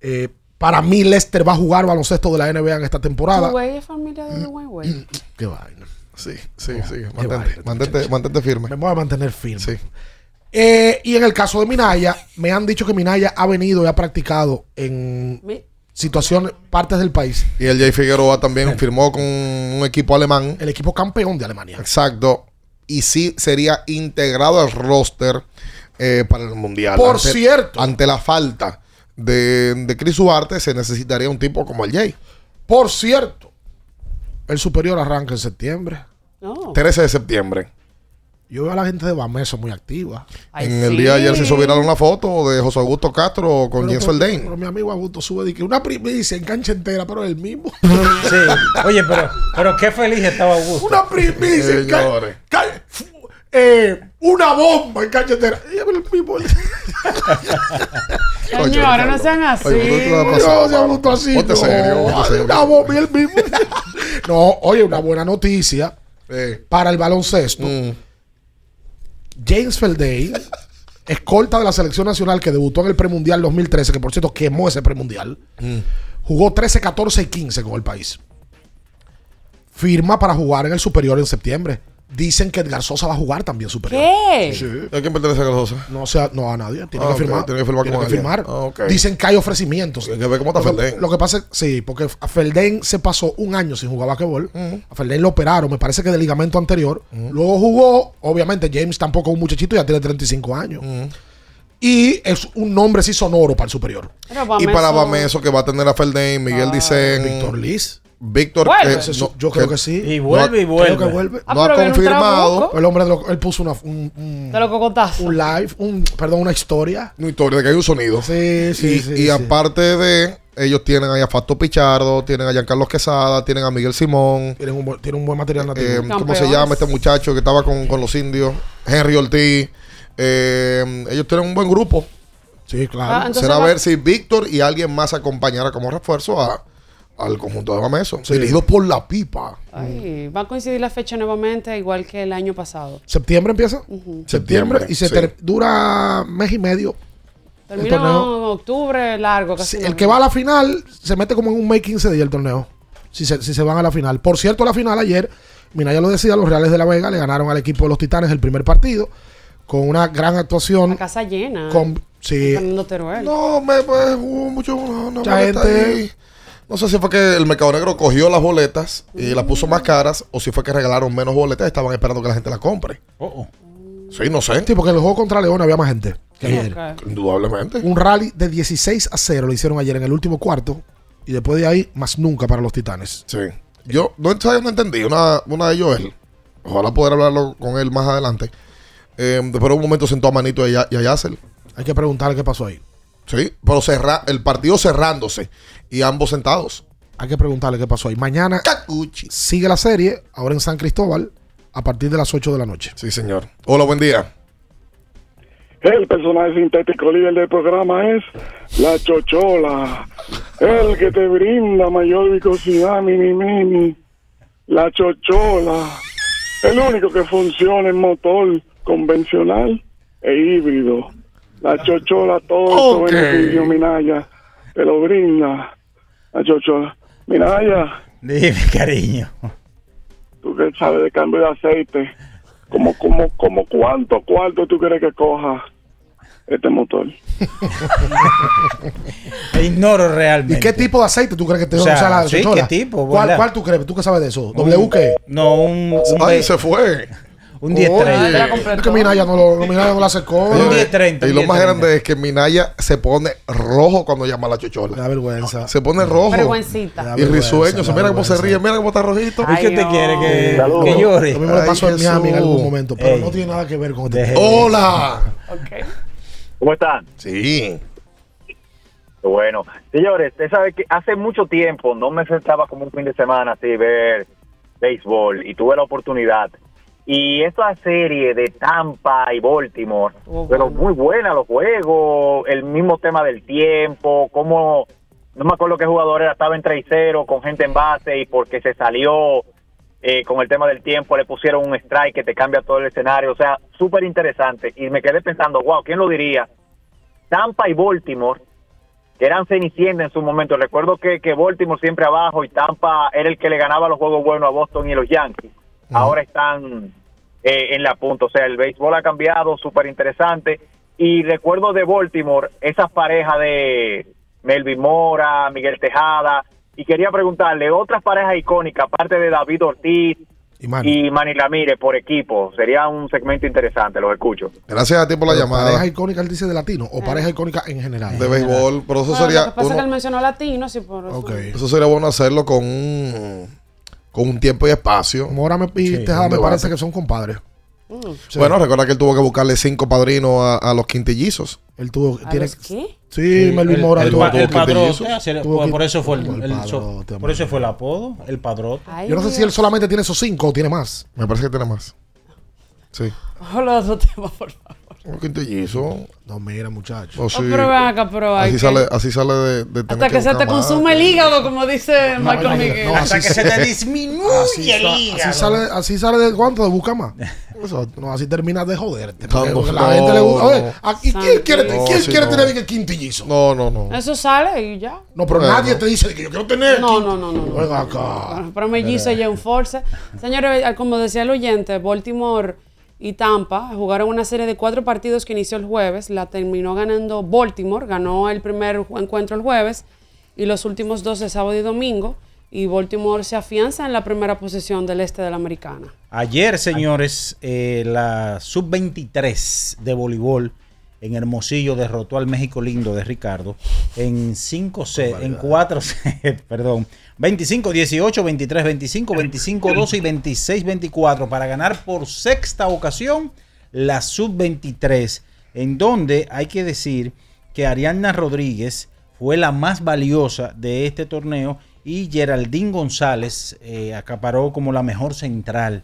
Eh, para mí, Lester va a jugar baloncesto de la NBA en esta temporada. ¿Tu güey es familia de Dwayne Wade? Qué vaina. Sí, sí, sí. Mantente, mantente, mantente firme. Me voy a mantener firme. Eh, y en el caso de Minaya, me han dicho que Minaya ha venido y ha practicado en Mi- situaciones, partes del país. Y el Jay Figueroa también firmó con un equipo alemán. El equipo campeón de Alemania. Exacto. Y sí sería integrado al roster eh, para el Mundial. Por Ante- cierto. Ante la falta de, de Chris Duarte, se necesitaría un tipo como el Jay. Por cierto, el superior arranca en septiembre. No. 13 de septiembre. Yo veo a la gente de Bameso muy activa. en el día de ayer se hizo viral una foto de José Augusto Castro con Pero, Jens pero- Feldain. pero mi amigo Augusto sube de que una primicia en cancha entera, pero el mismo. Sí. Oye, pero, pero qué feliz estaba Augusto. Una primicia en ca- Señores. ca- fu- eh, una bomba en el mismo. Señora, no sean así. Oye, ¿tú te vas a No, pasar, se Augusto así. Ponte no. serio, ponte serio. Una bomba y el mismo. no, oye, una buena noticia para el baloncesto. Mm. James Felday, escolta de la selección nacional que debutó en el premundial 2013, que por cierto quemó ese premundial, Mm. jugó 13, 14 y 15 con el país. Firma para jugar en el superior en septiembre. Dicen que Edgar Sosa va a jugar también superior. ¿Qué? Sí. ¿A quién pertenece a Sosa? No, sea, no a nadie. Tiene Ah, que firmar. tiene que firmar Tiene que firmar. Ah, ok. Dicen que hay ofrecimientos. Hay que ver cómo está Lo Felden. Lo que pasa es, sí, porque a Felden se pasó un año sin jugar basquetbol. A Felden lo operaron, me parece que de ligamento anterior. Luego jugó, obviamente James tampoco es un muchachito, ya tiene 35 años. Y es un nombre sí sonoro para el superior. Pero Y para Bameso que va a tener a Felden, Miguel dicen. Víctor Liz. Víctor, que no- yo creo que sí. Y vuelve y vuelve. Creo que vuelve. Ah, no ha confirmado. El hombre de lo- él puso una, un, un- lo un live, un, perdón, una historia. Una historia de que hay un sonido. Sí, sí, y, sí, y sí. aparte de. Ellos tienen ahí a Fato Pichardo, tienen a Giancarlo Quesada, tienen a Miguel Simón. Tienen un, buen- tienen un buen material nativo. eh, ¿Cómo Campeones. se llama este muchacho que estaba con, con los indios? Henry Ortiz. Eh, ellos tienen un buen grupo. sí, Ah, claro. entonces Será va- ver si Víctor y alguien más acompañará como refuerzo a, al conjunto de Bameso. Sí. Dirigido por la pipa. Ay, va a coincidir la fecha nuevamente, igual que el año pasado. ¿Septiembre empieza? Septiembre. Y se sí. dura mes y medio. Termina en octubre, largo. Casi Sí, el que va a la final se mete como en un mes y 15 días el torneo. Si se, si se van a la final. Por cierto, la final ayer, mira, ya lo decía, los Reales de la Vega le ganaron al equipo de los Titanes el primer partido con una gran actuación. La casa llena. Con, sí, Fernando Teruel. No, me, pues, hubo mucho. Una, una Mucha gente- ahí. No sé si fue que el mercado negro cogió las boletas y las puso más caras o si fue que regalaron menos boletas y estaban esperando que la gente las compre. Oh, oh. Sí, no sé. sí, porque en el juego contra León había más gente que ayer. Indudablemente. Un rally de 16 a 0 lo hicieron ayer en el último cuarto. Y después de ahí, más nunca para los Titanes. Sí. Yo no, no entendí. Una, una de Joel. Ojalá poder hablarlo con él más adelante. Eh, después de un momento sentó a Manito y a, y a. Hay que preguntarle qué pasó ahí. Sí. Pero cerra, el partido cerrándose y ambos sentados. Hay que preguntarle qué pasó ahí. Mañana Cacuchi. sigue la serie, ahora en San Cristóbal, a partir de las 8 de la noche. Sí, señor. Hola, buen día. El personaje sintético líder del programa es la chochola, el que te brinda mayor viscosidad, mini mini. La chochola, el único que funciona en motor convencional e híbrido. La chochola, todo Ok. eso beneficio, Minaya, te lo brinda. La chochola. Minaya, Dime, cariño. tú que sabes de cambio de aceite, como, como, como cuánto cuarto tú quieres que coja este motor. Ignoro realmente. ¿Y qué tipo de aceite tú crees que te O sea, usa la sí, chochola? ¿qué tipo? ¿Cuál. ¿Cuál tú crees? ¿Tú qué sabes de eso? ¿W qué? No, un, un, Ay, se fue. Un 1030. Oye, es que Minaya no lo, Minaya no la secó. Un 1030. Y lo más 1030. grande es que Minaya se pone rojo cuando llama a la chochola. da vergüenza. Se pone rojo. Vergüencita. Y risueño. mira cómo se ríe. Mira cómo está rojito. ¿Y qué te quiere? Que, que llore. Lo mismo le pasó a Miami en algún momento, pero Ey. no tiene nada que ver con este tema. Hola. ¿Cómo están? Sí. Bueno, señores, usted sabe que hace mucho tiempo no me sentaba como un fin de semana así ver béisbol y tuve la oportunidad. Y esta serie de Tampa y Baltimore, Estuvo pero bueno. muy buena los juegos, el mismo tema del tiempo, cómo, no me acuerdo qué jugador era, estaba en 3-0 con gente en base y porque se salió eh, con el tema del tiempo le pusieron un strike que te cambia todo el escenario, o sea, súper interesante. Y me quedé pensando, wow, ¿quién lo diría? Tampa y Baltimore que eran cenicienta en su momento. Recuerdo que, que Baltimore siempre abajo y Tampa era el que le ganaba los juegos buenos a Boston y los Yankees. Ahora están eh, en la punta. O sea, el béisbol ha cambiado, súper interesante. Y recuerdo de Baltimore, esas parejas de Melvin Mora, Miguel Tejada. Y quería preguntarle, otras parejas icónicas, aparte de David Ortiz Y Manny. y Manny Ramírez por equipo. Sería un segmento interesante, los escucho. Gracias a ti por la Pero llamada. ¿Pareja icónica él dice de latino o pareja icónica en general? de béisbol, pero eso Bueno, sería lo que pasa es que él mencionó latino, sí, por eso sería bueno hacerlo con un con un tiempo y espacio. Mora me- y Sí, Tejada un me parece que son compadres. Sí. Bueno, recuerda que él tuvo que buscarle cinco padrinos a, a los quintillizos. Él tuvo. ¿A Tiene, los qué? sí, Melvin el, Mora el, tuvo- pa- tuvo el padrote, por, eso fue el, el el- so- por eso fue el apodo, el padrote. Ay, Yo no sé si él solamente tiene esos cinco o tiene más. Me parece que tiene más. Sí. Ojo, los dos temas, por favor. Un quintillizo. No, mira, muchachos. Oh, sí. Oh, pero ven acá, pero hay así, que- sale, así sale de, de tener Hasta que se te consume el hígado, como dice Michael Miguel. No, así que se te disminuye así, el hígado. Así sale, así sale de cuánto, de buscar más. Eso, no, así terminas de joderte. Porque, No, no, la gente le gusta. no. Oye, ¿a- ¿y quién quiere, No, quién sí, quiere no. tener que quintillizo? No, no, no. Eso sale y ya. No, pero nadie te dice que yo quiero tener. No, no, no, no. no. Venga acá. Pero mellizo ya un force. Señores, eh, como decía el oyente, Baltimore y Tampa jugaron una serie de cuatro partidos que inició el jueves. La terminó ganando Baltimore, ganó el primer encuentro el jueves y los últimos dos de sábado y domingo. Y Baltimore se afianza en la primera posición del este de la americana. Ayer, señores, eh, la sub-23 de voleibol en Hermosillo derrotó al México lindo de Ricardo en 5 sets, en 4 sets, perdón, 25-18, 23-25, 25-12 y 26-24 para ganar por sexta ocasión la sub-23, en donde hay que decir que Ariadna Rodríguez fue la más valiosa de este torneo y Geraldine González eh, acaparó como la mejor central.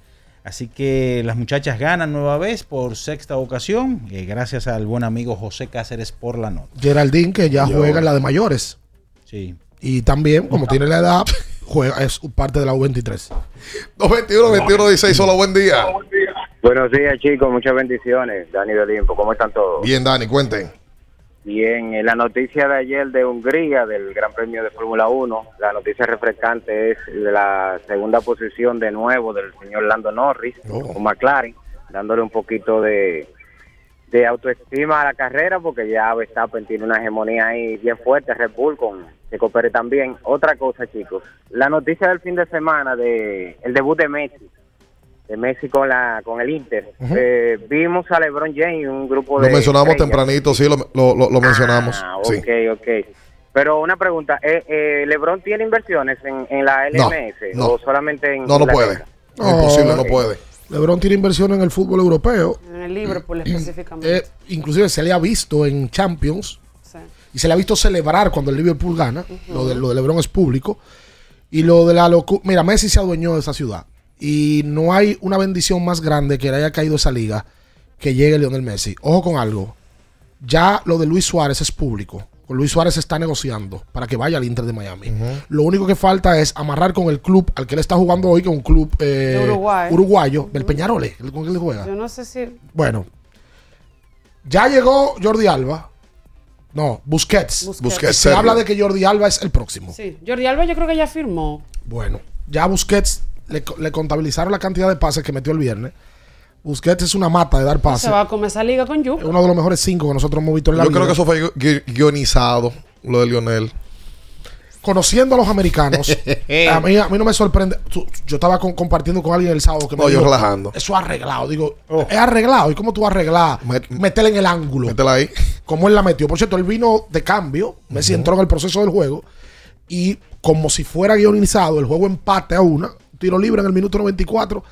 Así que las muchachas ganan nueva vez por sexta ocasión, eh, gracias al buen amigo José Cáceres por la nota. Geraldine, que ya Yo- juega en la de mayores. Sí. Y también, como tiene la edad, juega, es parte de la U23. 221, 21, 16, hola, buen día. Buenos días, chicos. Muchas bendiciones. Dani de Olimpo. ¿Cómo están todos? Bien, Dani, cuenten. Bien. En la noticia de ayer de Hungría, del Gran Premio de Fórmula 1, la noticia refrescante es la segunda posición de nuevo del señor Lando Norris con McLaren, dándole un poquito de, de autoestima a la carrera, porque ya Verstappen tiene una hegemonía ahí bien fuerte, Red Bull con Checo Pérez también. Otra cosa, chicos. La noticia del fin de semana de el debut de Messi de Messi con la con el Inter. Eh, vimos a LeBron James, un grupo de Lo mencionamos estrellas. tempranito, sí, lo, lo, lo- lo mencionamos. Ah, sí. ok, ok. Pero una pregunta, eh, eh, ¿LeBron tiene inversiones en, en la No, LMS no. o solamente en No, no puede. Es imposible, no puede. LeBron tiene inversión en el fútbol europeo. En el Liverpool específicamente. Eh, inclusive se le ha visto en Champions Sí. y se le ha visto celebrar cuando el Liverpool gana. lo, de, lo de LeBron es público. Y lo de la locura. Mira, Messi se adueñó de esa ciudad. Y no hay una bendición más grande que le haya caído esa liga que llegue Lionel Messi. Ojo con algo. Ya lo de Luis Suárez es público. Con Luis Suárez se está negociando para que vaya al Inter de Miami. Lo único que falta es amarrar con el club al que él está jugando hoy, que es un club eh, Uruguay. uruguayo, del Peñarole, el con el que él juega. Yo no sé si. Bueno, ya llegó Jordi Alba. No, Busquets. Busquets. Busquets, Se habla de que Jordi Alba es el próximo. Sí. Jordi Alba yo creo que ya firmó. Bueno, ya Busquets le, le contabilizaron la cantidad de pases que metió el viernes. Busquets es una mata de dar Se pases. va a comer esa liga con Es Juve. uno de los mejores cinco que nosotros hemos visto en la Yo liga. creo que eso fue gui- guionizado, lo de Lionel. Conociendo a los americanos, a, mí, a mí no me sorprende. Yo estaba con- compartiendo con alguien el sábado que me No, yo dijo, relajando. Eso es arreglado. Digo, es arreglado. ¿Y cómo tú arreglas? Métela en el ángulo. Métela ahí. Como él la metió. Por cierto, él vino de cambio. Messi entró en el proceso del juego. Y como si fuera guionizado, el juego empate a una. Tiro libre en el minuto 94.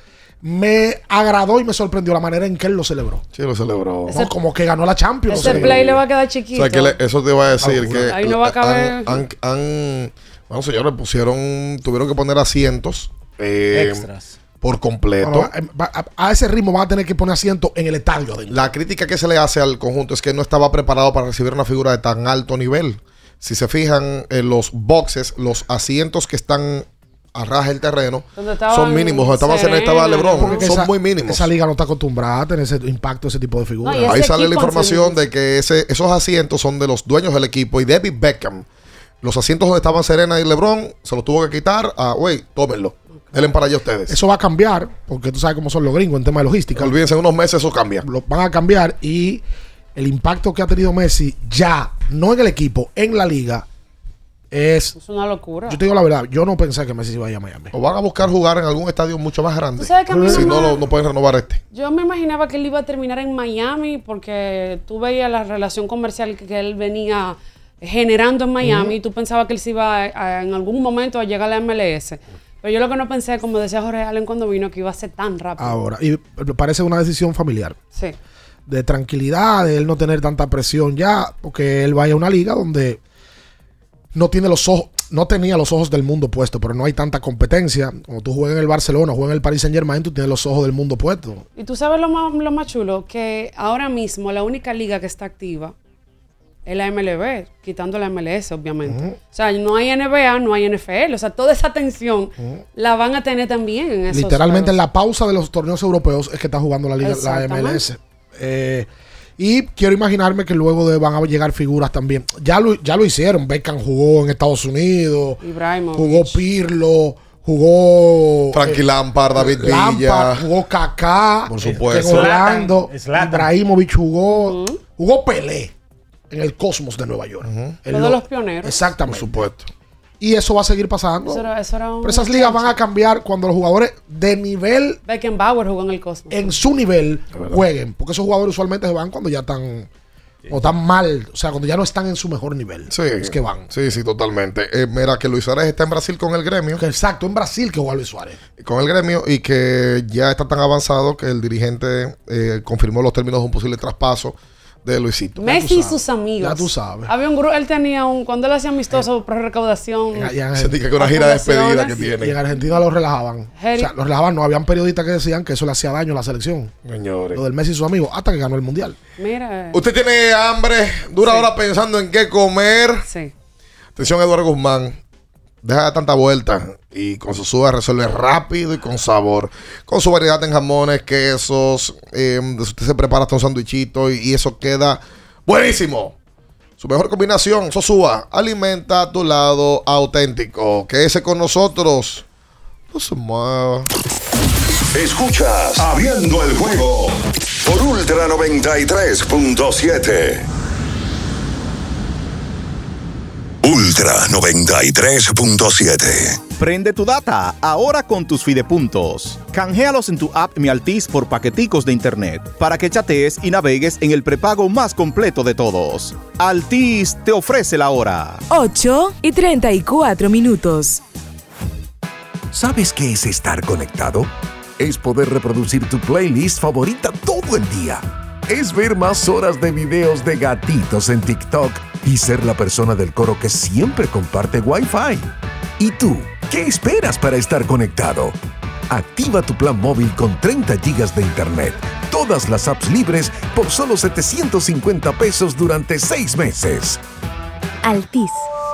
Me agradó y me sorprendió la manera en que él lo celebró. Sí, lo celebró. No, como que ganó la Champions. Ese o sea, play le va a quedar O chiquito. sea, que le- eso te iba a decir que Ahí no va a caber. han, han, han- bueno, señores, pusieron, tuvieron que poner asientos eh, Extras. por completo. bueno, eh, va- a, a ese ritmo van a tener que poner asiento en el estadio adentro. La crítica que se le hace al conjunto es que no estaba preparado para recibir una figura de tan alto nivel. Si se fijan en los boxes, los asientos que están a raja del terreno son mínimos. Estaba Serena y estaba LeBron, son esa- muy mínimos. Esa liga no está acostumbrada a tener ese impacto, ese tipo de figuras. No, Ahí sale la información de que ese, esos asientos son de los dueños del equipo y David Beckham. Los asientos donde estaban Serena y LeBron se los tuvo que quitar. Ah, güey, tómenlo. Denle para allá ustedes. Eso va a cambiar, porque tú sabes cómo son los gringos en tema de logística. Olvídense, en unos meses eso cambia. Lo van a cambiar y el impacto que ha tenido Messi ya, no en el equipo, en la liga, es... Es una locura. Yo te digo la verdad, yo no pensé que Messi se iba a ir a Miami. O van a buscar jugar en algún estadio mucho más grande. ¿Tú sabes que a mí si no no, me- no, pueden renovar este. Yo me imaginaba que él iba a terminar en Miami porque tú veías la relación comercial que, que él venía generando en Miami y tú pensabas que él se iba a- a- en algún momento a llegar a la MLS. Pero yo lo que no pensé, como decía Jorge Allen cuando vino, que iba a ser tan rápido. Ahora, y me parece una decisión familiar. Sí. de tranquilidad, de él no tener tanta presión ya, porque él vaya a una liga donde no tiene los ojos. no tenía los ojos del mundo puestos, pero no hay tanta competencia. Como tú juegas en el Barcelona, juegas en el Paris Saint Germain, tú tienes los ojos del mundo puestos. Y tú sabes lo más, lo más chulo, que ahora mismo la única liga que está activa es la MLB, quitando la MLS, obviamente. O sea, no hay NBA, no hay NFL. O sea, toda esa atención la van a tener también en esos Literalmente en la pausa de los torneos europeos es que está jugando la liga, la. MLS. Eh, y quiero imaginarme que luego de van a llegar figuras también. Ya lo, ya lo hicieron. Beckham jugó en Estados Unidos. Ibrahimovic. Jugó Pirlo. Jugó. Frankie eh, Lampard, David Lampard, Villa. Jugó Kaká. Por eh, supuesto. En Orlando. Zlatan. Ibrahimovic jugó. Jugó Pelé en el Cosmos de Nueva York. Todos lo- los pioneros. Exactamente. Por supuesto. Y eso va a seguir pasando. Eso era, eso era un Pero esas ligas van a cambiar cuando los jugadores de nivel, Beckenbauer jugó en el Cosmos. en su nivel, jueguen. Porque esos jugadores usualmente se van cuando ya están. O están mal. O sea, cuando ya no están en su mejor nivel. Sí. Es que van. Sí, sí, totalmente. Eh, mira, que Luis Suárez está en Brasil con el gremio. exacto, en Brasil que juega Luis Suárez. Con el gremio y que ya está tan avanzado que el dirigente eh, confirmó los términos de un posible traspaso de Luisito. Messi y sus amigos. Ya tú sabes. Había un grupo, él tenía un, cuando él hacía amistoso pro recaudación. Se dice que una gira de despedida que tiene. Y en Argentina los relajaban. O sea, los relajaban. No, habían periodistas que decían que eso le hacía daño a la selección. Señores. Lo del Messi y sus amigos. Hasta que ganó el mundial. Mira. Usted tiene hambre, dura hora pensando en qué comer. Sí. Atención, Eduardo Guzmán. Deja de tanta vuelta y con su resuelve rápido y con sabor. Con su variedad en jamones, quesos. eh, usted se prepara hasta un sandwichito y, eso queda buenísimo. Su mejor combinación, Sosúa, alimenta tu lado auténtico. Quédese con nosotros. No se. Escuchas Abriendo el juego por Ultra 93.7. Ultra 93.7. Prende tu data ahora con tus fidepuntos. Canjealos en tu app Mi Altis por paqueticos de internet para que chatees y navegues en el prepago más completo de todos. Altis te ofrece la hora. 8 y 34 minutos. ¿Sabes qué es estar conectado? Es poder reproducir tu playlist favorita todo el día. Es ver más horas de videos de gatitos en TikTok y ser la persona del coro que siempre comparte Wi-Fi. ¿Y tú? ¿Qué esperas para estar conectado? Activa tu plan móvil con 30 gigas de internet, todas las apps libres por solo 750 pesos durante 6 meses. Altis,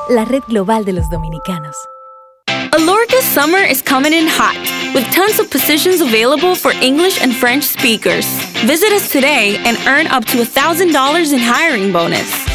la red global de los dominicanos. Alorca's summer is coming in hot, with tons of positions available for English and French speakers. Visit us today and earn up to $1,000 in hiring bonus.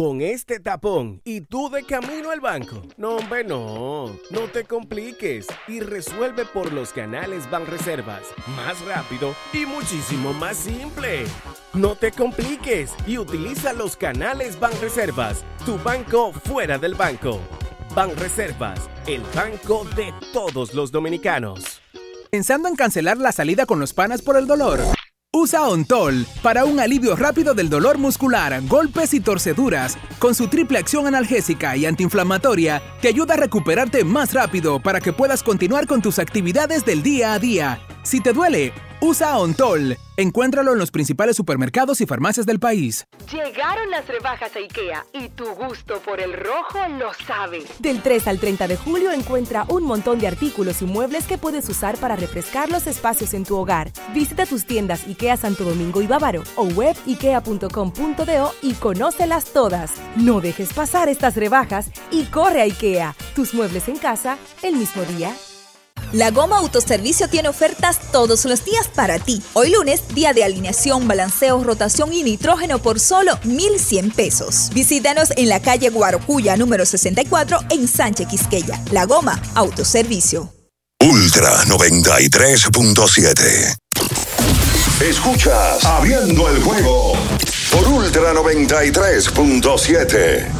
Con este tapón y tú de camino al banco. No, hombre, no. No te compliques y resuelve por los canales Banreservas. Más rápido y muchísimo más simple. No te compliques y utiliza los canales Banreservas. Tu banco fuera del banco. Banreservas, el banco de todos los dominicanos. ¿Pensando en cancelar la salida con los panas por el dolor? Usa Ontol para un alivio rápido del dolor muscular, golpes y torceduras. Con su triple acción analgésica y antiinflamatoria, te ayuda a recuperarte más rápido para que puedas continuar con tus actividades del día a día. Si te duele, usa Ontol. Encuéntralo en los principales supermercados y farmacias del país. Llegaron las rebajas a IKEA y tu gusto por el rojo lo sabes. Del 3 al 30 de julio encuentra un montón de artículos y muebles que puedes usar para refrescar los espacios en tu hogar. Visita tus tiendas IKEA Santo Domingo y Bávaro o web ikea.com.do y conócelas todas. No dejes pasar estas rebajas y corre a IKEA. Tus muebles en casa el mismo día. La Goma Autoservicio tiene ofertas todos los días para ti. Hoy lunes, día de alineación, balanceo, rotación y nitrógeno por solo 1,100 pesos. Visítanos en la calle Guarocuya número 64 en Sánchez Quisqueya. La Goma Autoservicio. Ultra 93.7. Escuchas Abriendo el juego por Ultra 93.7.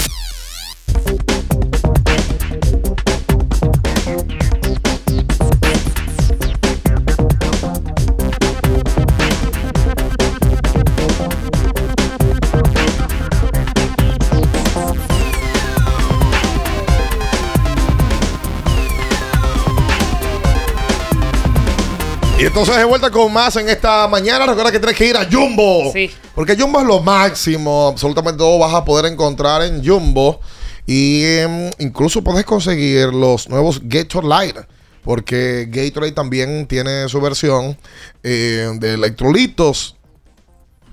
Y entonces de vuelta con más en esta mañana. Recuerda que tienes que ir a Jumbo. Sí. Porque Jumbo es lo máximo. Absolutamente todo vas a poder encontrar en Jumbo. Y em, incluso puedes conseguir los nuevos Gatorade. Porque Gatorade también tiene su versión eh, de electrolitos.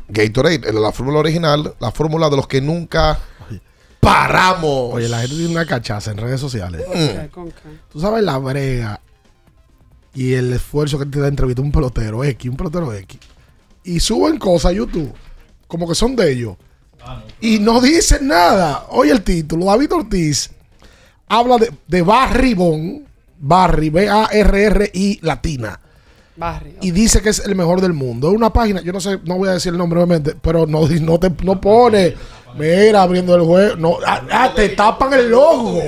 Gatorade, la fórmula original, la fórmula de los que nunca paramos. Oye, la gente tiene una cachaza en redes sociales. Mm. Tú sabes la brega y el esfuerzo que te da entrevistar un pelotero X, un pelotero X. Y suben cosas a YouTube, como que son de ellos. Y no dicen nada. Oye el título, David Ortiz habla de, de Barribón, Barry, B-A-R-R-I latina. Barrio. Y dice que es el mejor del mundo. Es una página, yo no sé, no voy a decir el nombre obviamente, pero no, no te no pone, mira, abriendo el juego. No, ah, ah, te tapan el logo.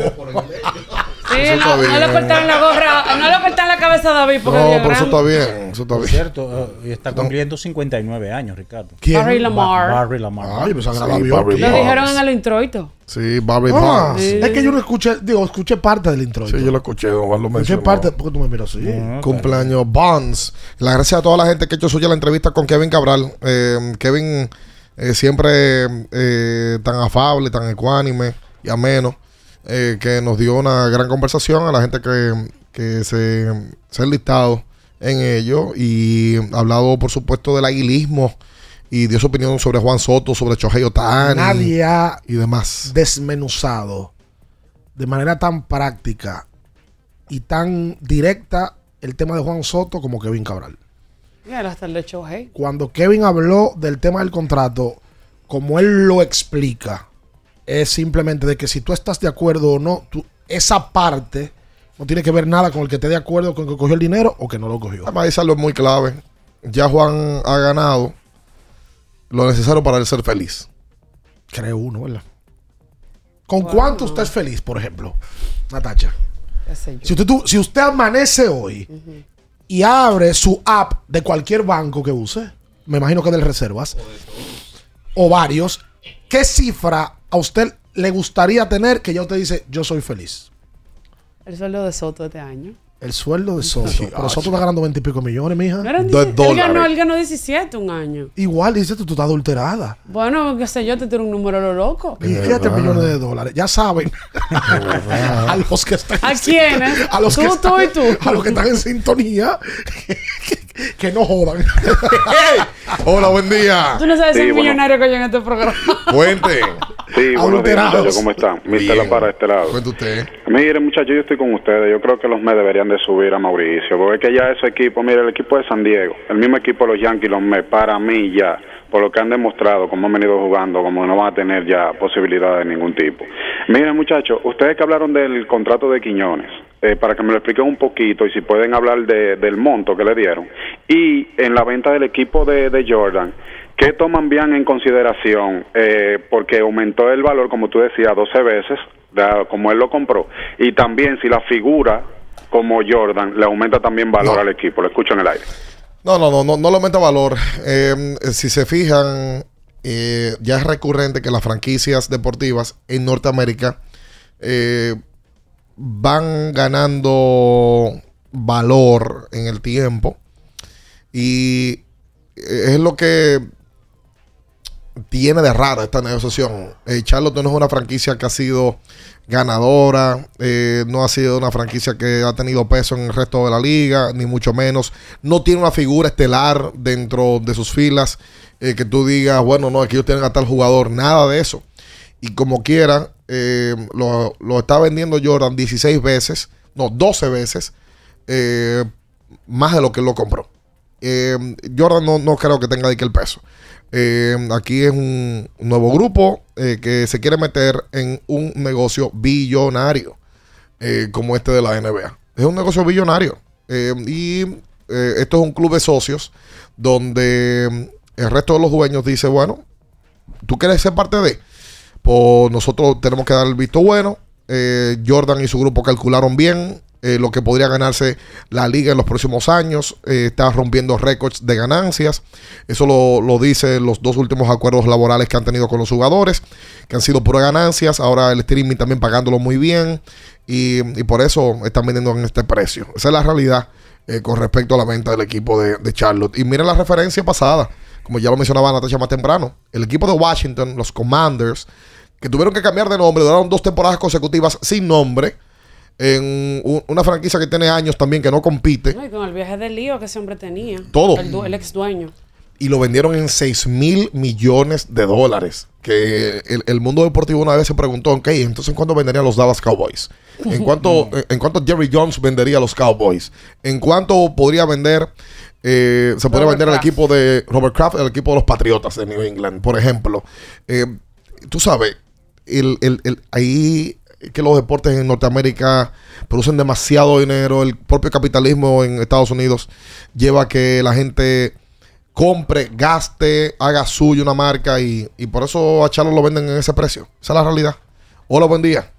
Sí, no, no le cortaron la gorra, no le cortaron la cabeza a David porque No, pero eso está bien. Eso está Por bien. cierto, eh, está cumpliendo 59 años, Ricardo. ¿Quién? Barry Lamar. Ba- Barry Lamar. Ay, pues Sí, la Barry Lo Bonds. dijeron en el introito. Sí, Barry Ah, Bonds. es que yo no escuché, digo, escuché parte del intro. Sí, yo lo escuché, don Juan lo escuché parte, porque tú me miras así. Cumpleaños Bonds. La gracias a toda la gente que ha hecho suya la entrevista con Kevin Cabral. Eh, Kevin eh, siempre eh, tan afable, tan ecuánime y ameno, eh, que nos dio una gran conversación a la gente que, que se, se ha enlistado en ello y ha hablado, por supuesto, del aguilismo y dio su opinión sobre Juan Soto, sobre Chohei Otani Nadie ha y demás. desmenuzado de manera tan práctica y tan directa el tema de Juan Soto como Kevin Cabral. Mira, hasta el de. Cuando Kevin habló del tema del contrato, como él lo explica, es simplemente de que si tú estás de acuerdo o no, tú- esa parte no tiene que ver nada con el que esté de acuerdo con que cogió el dinero o que no lo cogió. Además, dice algo muy clave. Ya Juan ha ganado lo necesario para él ser feliz. Creo uno, ¿verdad? ¿Con cuánto usted es feliz, por ejemplo? Natacha. Si usted, tú- si usted amanece hoy y abre su app de cualquier banco que use, me imagino que del Reservas, o varios, ¿qué cifra a usted le gustaría tener que ya usted dice, yo soy feliz? El sueldo de Soto este año. El sueldo de Soto. Pero Soto está ganando 20 y pico millones, mija. No eran De 10 él, ganó, él ganó 17 un año. Igual dice tú, tú estás adulterada. Bueno, qué sé yo, te tiro un número lo loco. 17 millones de dólares. Ya saben. a los que están. ¿A quiénes? A los Tú, que tú están, y tú. A los que están en sintonía. que, que no jodan. Hola, buen día. Tú no sabes Sí, el bueno. millonario que hay en este programa. Cuente. Sí, buenos días, muchachos, ¿cómo están? Mister La para este lado. Cuenta usted. Mire, muchachos, yo estoy con ustedes. Yo creo que los Mets deberían de subir a Mauricio. Porque es que ya ese equipo, mire, el equipo de San Diego, el mismo equipo de los Yankees, los Mets, para mí ya, por lo que han demostrado, como han venido jugando, como no van a tener ya posibilidad de ningún tipo. Miren, muchachos, ustedes que hablaron del contrato de Quiñones, eh, para que me lo expliquen un poquito y si pueden hablar de- del monto que le dieron. Y en la venta del equipo de, de Jordan, ¿qué toman bien en consideración? Eh, porque aumentó el valor, como tú decías, 12 veces, como él lo compró. Y también si la figura como Jordan le aumenta también valor al equipo. Lo escucho en el aire. No, no, no, no, no le aumenta valor. Eh, si se fijan, eh, ya es recurrente que las franquicias deportivas en Norteamérica eh, van ganando valor en el tiempo. Y es lo que tiene de raro esta negociación. Eh, Charlotte no es una franquicia que ha sido ganadora, eh, no ha sido una franquicia que ha tenido peso en el resto de la liga, ni mucho menos. No tiene una figura estelar dentro de sus filas eh, que tú digas, bueno, no, aquí ellos tienen a tal jugador, nada de eso. Y como quiera, lo, está vendiendo Jordan 16 veces, no, 12 veces, más de lo que lo compró. Jordan no, no creo que tenga de que el peso. Eh, aquí es un nuevo grupo eh, que se quiere meter en un negocio billonario eh, como este de la NBA. Es un negocio billonario. Y esto es un club de socios donde el resto de los dueños dice, bueno, tú quieres ser parte de, pues nosotros tenemos que dar el visto bueno. Jordan y su grupo calcularon bien eh, lo que podría ganarse la liga en los próximos años. Eh, está rompiendo récords de ganancias. Eso lo, lo dicen los dos últimos acuerdos laborales que han tenido con los jugadores, que han sido puras ganancias. Ahora el streaming también pagándolo muy bien. Y, y por eso están vendiendo en este precio. Esa es la realidad eh, con respecto a la venta del equipo de, de Charlotte. Y miren la referencia pasada, como ya lo mencionaba Natasha más temprano. El equipo de Washington, los Commanders, que tuvieron que cambiar de nombre, duraron dos temporadas consecutivas sin nombre. En una franquicia que tiene años también que no compite. No, y con el viaje del lío que ese hombre tenía. Todo. El, el ex dueño. y lo vendieron en 6 mil millones de dólares. Que el, el mundo deportivo una vez se preguntó, ok, entonces ¿en cuánto venderían los Dallas Cowboys? ¿En cuánto, en, en cuánto Jerry Jones vendería a los Cowboys? ¿En cuánto podría vender, eh, se podría Robert vender el equipo de Robert Kraft, el equipo de los Patriotas de New England, por ejemplo? Eh, tú sabes, el, el- el- ahí que los deportes en Norteamérica producen demasiado dinero, el propio capitalismo en Estados Unidos lleva a que la gente compre, gaste, haga suyo una marca y, y por eso a Charlo lo venden en ese precio. Esa es la realidad. Hola, buen día.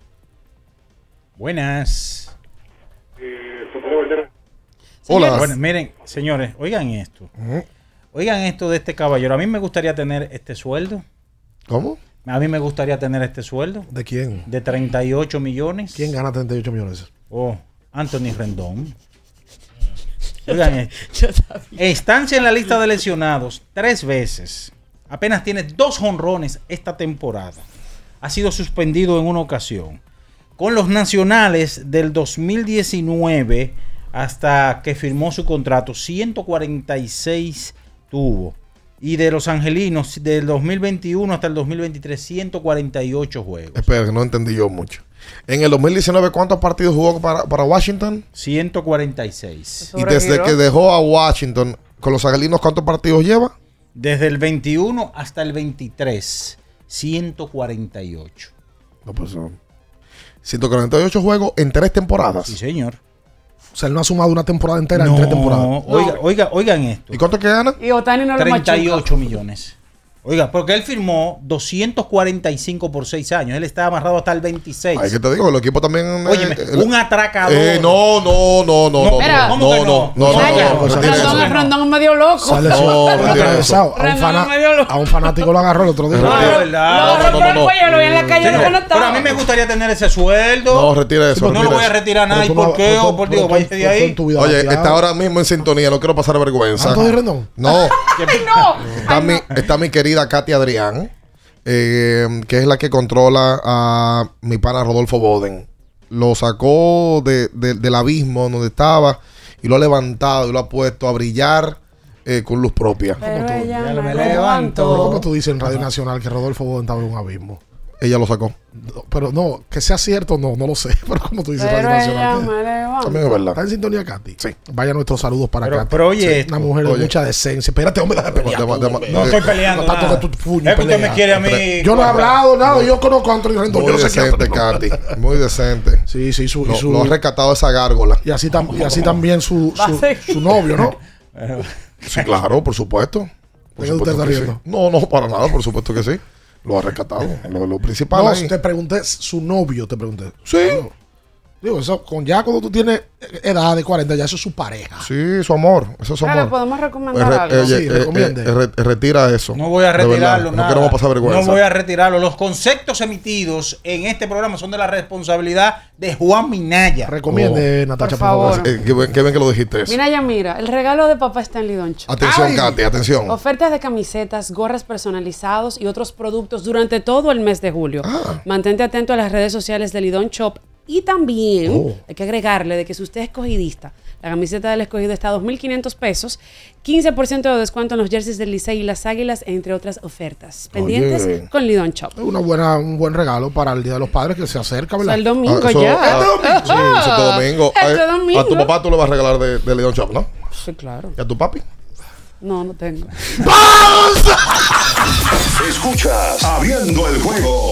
Buenas. Hola. Bueno, miren, señores, oigan esto. Oigan esto de este caballero. A mí me gustaría tener este sueldo. ¿Cómo? A mí me gustaría tener este sueldo. ¿De quién? De 38 millones. ¿Quién gana 38 millones? Oh, Anthony Rendón. Oigan esto. Estancia en la lista de lesionados tres veces. Apenas tiene dos jonrones esta temporada. Ha sido suspendido en una ocasión. Con los nacionales del 2019 hasta que firmó su contrato, 146 tuvo. Y de los angelinos del 2021 hasta el 2023, 148 juegos. Espera, que no entendí yo mucho. En el 2019, ¿cuántos partidos jugó para, para Washington? 146. Y desde que dejó a Washington con los angelinos, ¿cuántos partidos lleva? Desde el 21 hasta el 23, 148. No, pues son 148 juegos en tres temporadas. Sí, señor. O sea, él no ha sumado una temporada entera No, en tres temporadas. Oiga, oiga, oigan esto. ¿Y cuánto que gana? Y Otani no lo machuca. 38 millones. Oiga, porque él firmó 245 por 6 años. Él está amarrado hasta el 26. Ay, que te digo, el equipo también. eh, el- un atracador. Eh, no, no, no, no, no. Espera. no, ¿Cómo no, no, no? no, no, Vaya, no, Rondón. Rondón es medio loco. Sale No. A un, Rendón fana- es medio loco. a un fanático lo agarró el otro día. No, verdad. Por el cuello, lo vi en la calle, no pero a mí me gustaría tener ese sueldo. No, retira eso. no lo voy a retirar nada. ¿Y por no- qué? O por Dios, váyase de ahí. Oye, está ahora mismo en sintonía, no quiero pasar vergüenza. ¿Anthony Rendón? No, Ay, no. está, mi, está mi querida Katy Adrián, eh, que es la que controla a mi pana Rodolfo Boden. Lo sacó de- de- del abismo donde estaba y lo ha levantado y lo ha puesto a brillar eh, con luz propia. Pero Ya me levanto. ¿Cómo tú dices en Radio Nacional que Rodolfo Bodén estaba en un abismo? Ella lo sacó. No, Pero no, que sea cierto, no, no lo sé. Pero como tú dices, Pero Radio ella Nacional. me. También es verdad. ¿Está en sintonía, Katy? Sí. Vaya nuestros saludos para Pero- Katy. pero oye Sí, Una mujer de oye. mucha decencia. Espérate, hombre, de tú, hombre. No estoy peleando No, tanto nada. de tu puño Es que usted me quiere a mí. Yo no he hablado nada. Yo conozco a Anthony Rendón. Yo Muy qué decente, Katy. Muy decente. Sí, sí, su, y Lo, su- lo ha rescatado esa gárgola. y así, tam- y así también su, su, novio, ¿no? Sí, claro, por supuesto. Por ¿De qué usted supuesto está que sí. riendo? No, no, para nada, por supuesto que sí. Lo ha rescatado. Lo, lo principal No, ahí. te pregunté su novio, te pregunté. Sí. Digo, eso, con ya cuando tú tienes edad de 40, ya eso es su pareja. Sí, su amor. Eso es su Ah, ¿le amor. podemos Eh, recomendar re- algo? eh, Sí, eh, recomiende. eh, re- retira eso. No voy a retirarlo, nada. No queremos pasar vergüenza. No voy a retirarlo. Los conceptos emitidos en este programa son de la responsabilidad de Juan Minaya. Recomiende, Natacha, Por favor. Eh, qué, bien, qué bien que lo dijiste eso. Mira, ya mira, el regalo de papá Stanley Doncho. Atención, Ay. Katy, atención. Ofertas de camisetas, gorras personalizados y otros productos durante todo el mes de julio. Ah. Mantente atento a las redes sociales de Lidón Shop y también Oh. hay que agregarle de que si usted es escogidista, la camiseta del escogido está a 2.500 pesos, 15% de descuento en los jerseys del Licey y las Águilas, entre otras ofertas. Pendientes Oye. con Lidón Shop. Es una buena, un buen regalo para el Día de los Padres que se acerca, O ¿verdad? sea, el domingo Ah, eso- ya. ah, sí, este domingo. Este Eh, domingo. A tu papá tú le vas a regalar de, de Leon Shop, ¿no? Sí, claro. ¿Y a tu papi? No, no tengo. Escuchas Abriendo el juego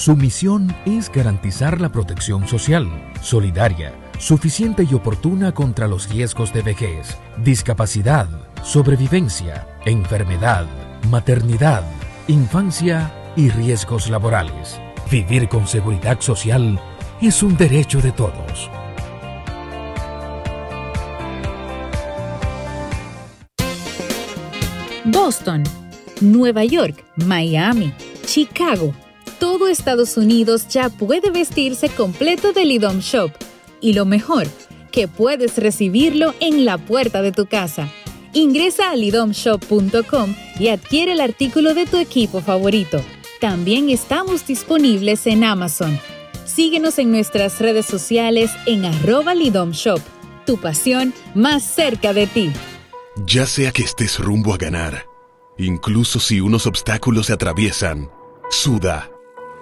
Su misión es garantizar la protección social, solidaria, suficiente y oportuna contra los riesgos de vejez, discapacidad, sobrevivencia, enfermedad, maternidad, infancia y riesgos laborales. Vivir con seguridad social es un derecho de todos. Boston, Nueva York, Miami, Chicago. Todo Estados Unidos ya puede vestirse completo del IDOM Shop. Y lo mejor, que puedes recibirlo en la puerta de tu casa. Ingresa a lidomshop.com y adquiere el artículo de tu equipo favorito. También estamos disponibles en Amazon. Síguenos en nuestras redes sociales en arroba Lidom Shop. Tu pasión más cerca de ti. Ya sea que estés rumbo a ganar, incluso si unos obstáculos se atraviesan, suda,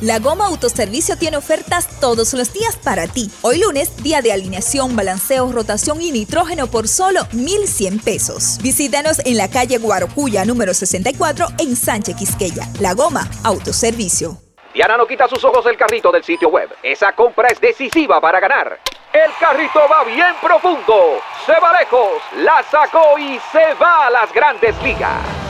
La Goma Autoservicio tiene ofertas todos los días para ti. Hoy lunes, día de alineación, balanceo, rotación y nitrógeno por solo 1,100 pesos. Visítanos en la calle Guarocuya número 64 en Sánchez Quisqueya. La Goma Autoservicio. Diana no quita sus ojos del carrito del sitio web. Esa compra es decisiva para ganar. El carrito va bien profundo. Se va lejos. La sacó y se va a las grandes ligas.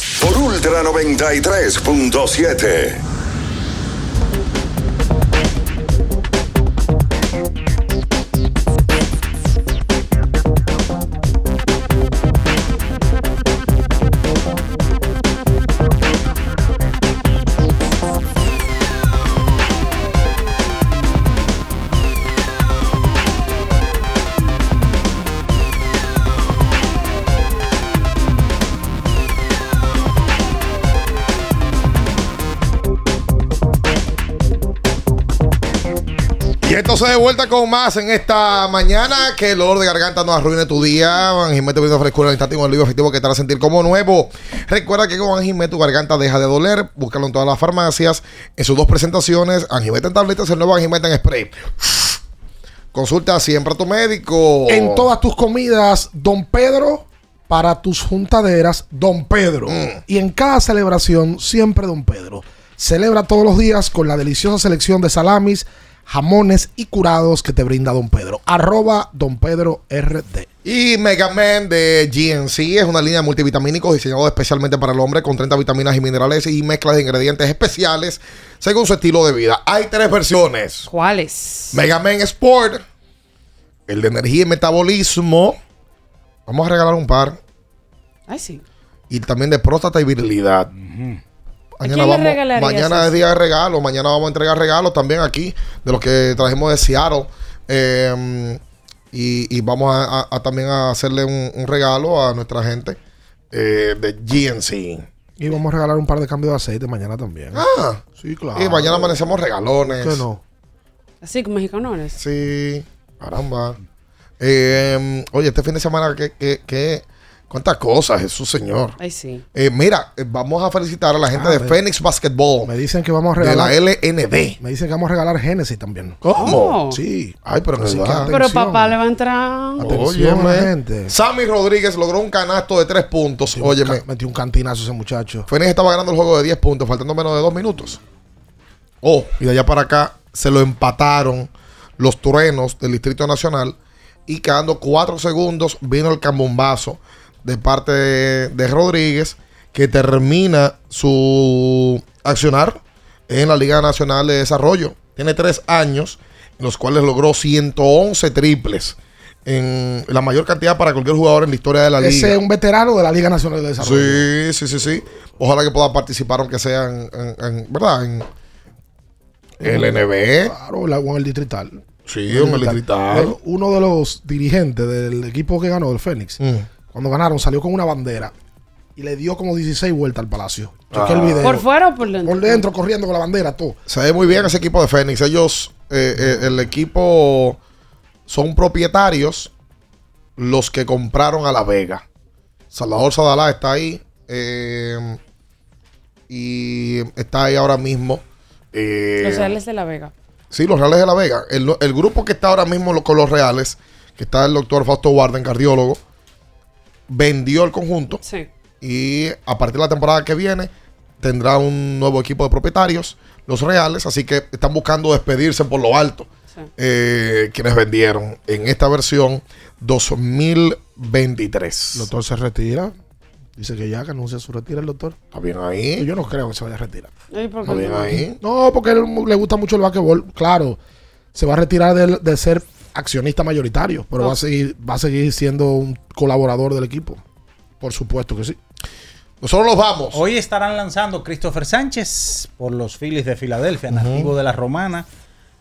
Ultra 93.7. de vuelta con más en esta mañana. Que el dolor de garganta no arruine tu día. Anjimé te brinda frescura al instante y un alivio efectivo que te hará sentir como nuevo. Recuerda que con Anjimé tu garganta deja de doler. Búscalo en todas las farmacias. En sus dos presentaciones, Anjimé en tabletas, el nuevo Anjimé en spray. Consulta siempre a tu médico. En todas tus comidas, Don Pedro, para tus juntaderas, Don Pedro. Mm. Y en cada celebración, siempre Don Pedro. Celebra todos los días con la deliciosa selección de salamis, jamones y curados que te brinda Don Pedro. Arroba Don Pedro RD. Y Mega Man de GNC es una línea de multivitamínicos diseñado especialmente para el hombre con 30 vitaminas y minerales y mezclas de ingredientes especiales según su estilo de vida. Hay tres versiones. ¿Cuáles? Mega Man Sport, el de energía y metabolismo. Vamos a regalar un par. Ay, sí. Y también de próstata y virilidad. Le regalarías mañana es día de regalo. Mañana vamos a entregar regalos también aquí de los que trajimos de Seattle. Eh, y, y vamos a, a- a también a hacerle un, un regalo a nuestra gente eh, de GNC. Y vamos a regalar un par de cambios de aceite mañana también. Ah, sí, claro. Y mañana amanecemos regalones. ¿Qué no? Así como mexicanones. Sí, caramba. Eh, oye, este fin de semana, ¿qué, qué, qué- cuántas cosas, Jesús Señor. Ay, sí. Eh, mira, eh, vamos a felicitar a la gente Ah, de Phoenix Basketball. Me dicen que vamos a de regalar. la LND. Me dicen que vamos a regalar Génesis también. ¿Cómo? Oh. Sí. Ay, pero Así que verdad. Pero Atención. papá le va a entrar. Atención, Óyeme. gente. Sammy Rodríguez logró un canasto de tres puntos. Óyeme. Ca- Metió un cantinazo ese muchacho. Phoenix estaba ganando el juego de 10 puntos, faltando menos de dos minutos. Oh, y de allá para acá se lo empataron los truenos del Distrito Nacional. Y quedando cuatro segundos, vino el cambombazo de parte de, de Rodríguez, que termina su accionar en la Liga Nacional de Desarrollo. Tiene tres años, en los cuales logró 111 triples. En la mayor cantidad para cualquier jugador en la historia de la liga. Ese es un veterano de la Liga Nacional de Desarrollo. Sí, sí, sí, sí. Ojalá que pueda participar, aunque sea en, en- en- ¿verdad? En el NB. Claro, la- con el distrital. Sí, en el distrital. Uno de los dirigentes del equipo que ganó, del Fénix, Mm. Cuando ganaron, salió con una bandera y le dio como 16 vueltas al palacio. Chequé el Ah. video. ¿Por fuera o por dentro? Por dentro, corriendo con la bandera, todo. Se ve muy bien ese equipo de Fénix. Ellos, eh, eh, el equipo, son propietarios los que compraron a La Vega. Salvador Sadalá está ahí. eh, y está ahí ahora mismo. eh, Los Reales de la Vega. Sí, los Reales de la Vega. El, el grupo que está ahora mismo con los Reales, que está el doctor Fausto Warden, cardiólogo, vendió el conjunto Sí. y a partir de la temporada que viene tendrá un nuevo equipo de propietarios, los Reales, así que están buscando despedirse por lo alto. Sí. eh, quienes vendieron en esta versión 2023. El doctor se retira. Dice que ya que anuncia su retiro el doctor. Está bien ahí. Yo no creo que se vaya a retirar. Ay, ¿por qué Está bien no? ahí. No, porque él le gusta mucho el basquetbol. Claro, se va a retirar del- de, ser accionista mayoritario, pero va, a seguir, va a seguir siendo un colaborador del equipo. Por supuesto que sí. Nosotros nos vamos. Hoy estarán lanzando Christopher Sánchez por los Phillies de Filadelfia, nativo de la Romana,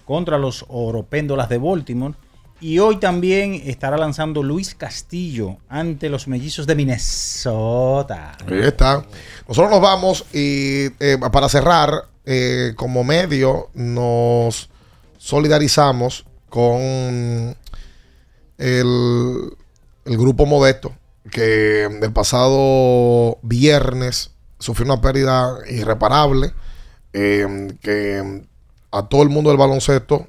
contra los Oropéndolas de Baltimore. Y hoy también estará lanzando Luis Castillo ante los mellizos de Minnesota. Ahí está. Nosotros nos vamos y eh, para cerrar, eh, como medio, nos solidarizamos con el, el grupo Modesto, que el pasado viernes sufrió una pérdida irreparable, eh, que a todo el mundo del baloncesto,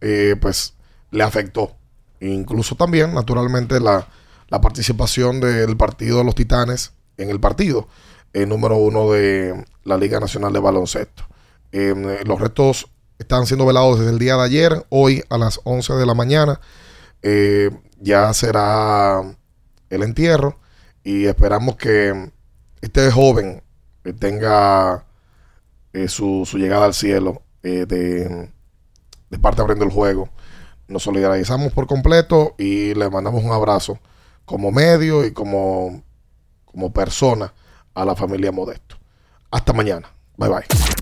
eh, pues le afectó. Incluso también, naturalmente, la, la participación del partido de los Titanes en el partido eh, número uno de la Liga Nacional de Baloncesto. Eh, los restos están siendo velados desde el día de ayer, hoy a las 11 de la mañana. eh, ya será el entierro y esperamos que este joven eh, tenga eh, su, llegada al cielo de, de parte abriendo el juego. Nos solidarizamos por completo y le mandamos un abrazo como medio y como, como persona a la familia Modesto. Hasta mañana. Bye bye.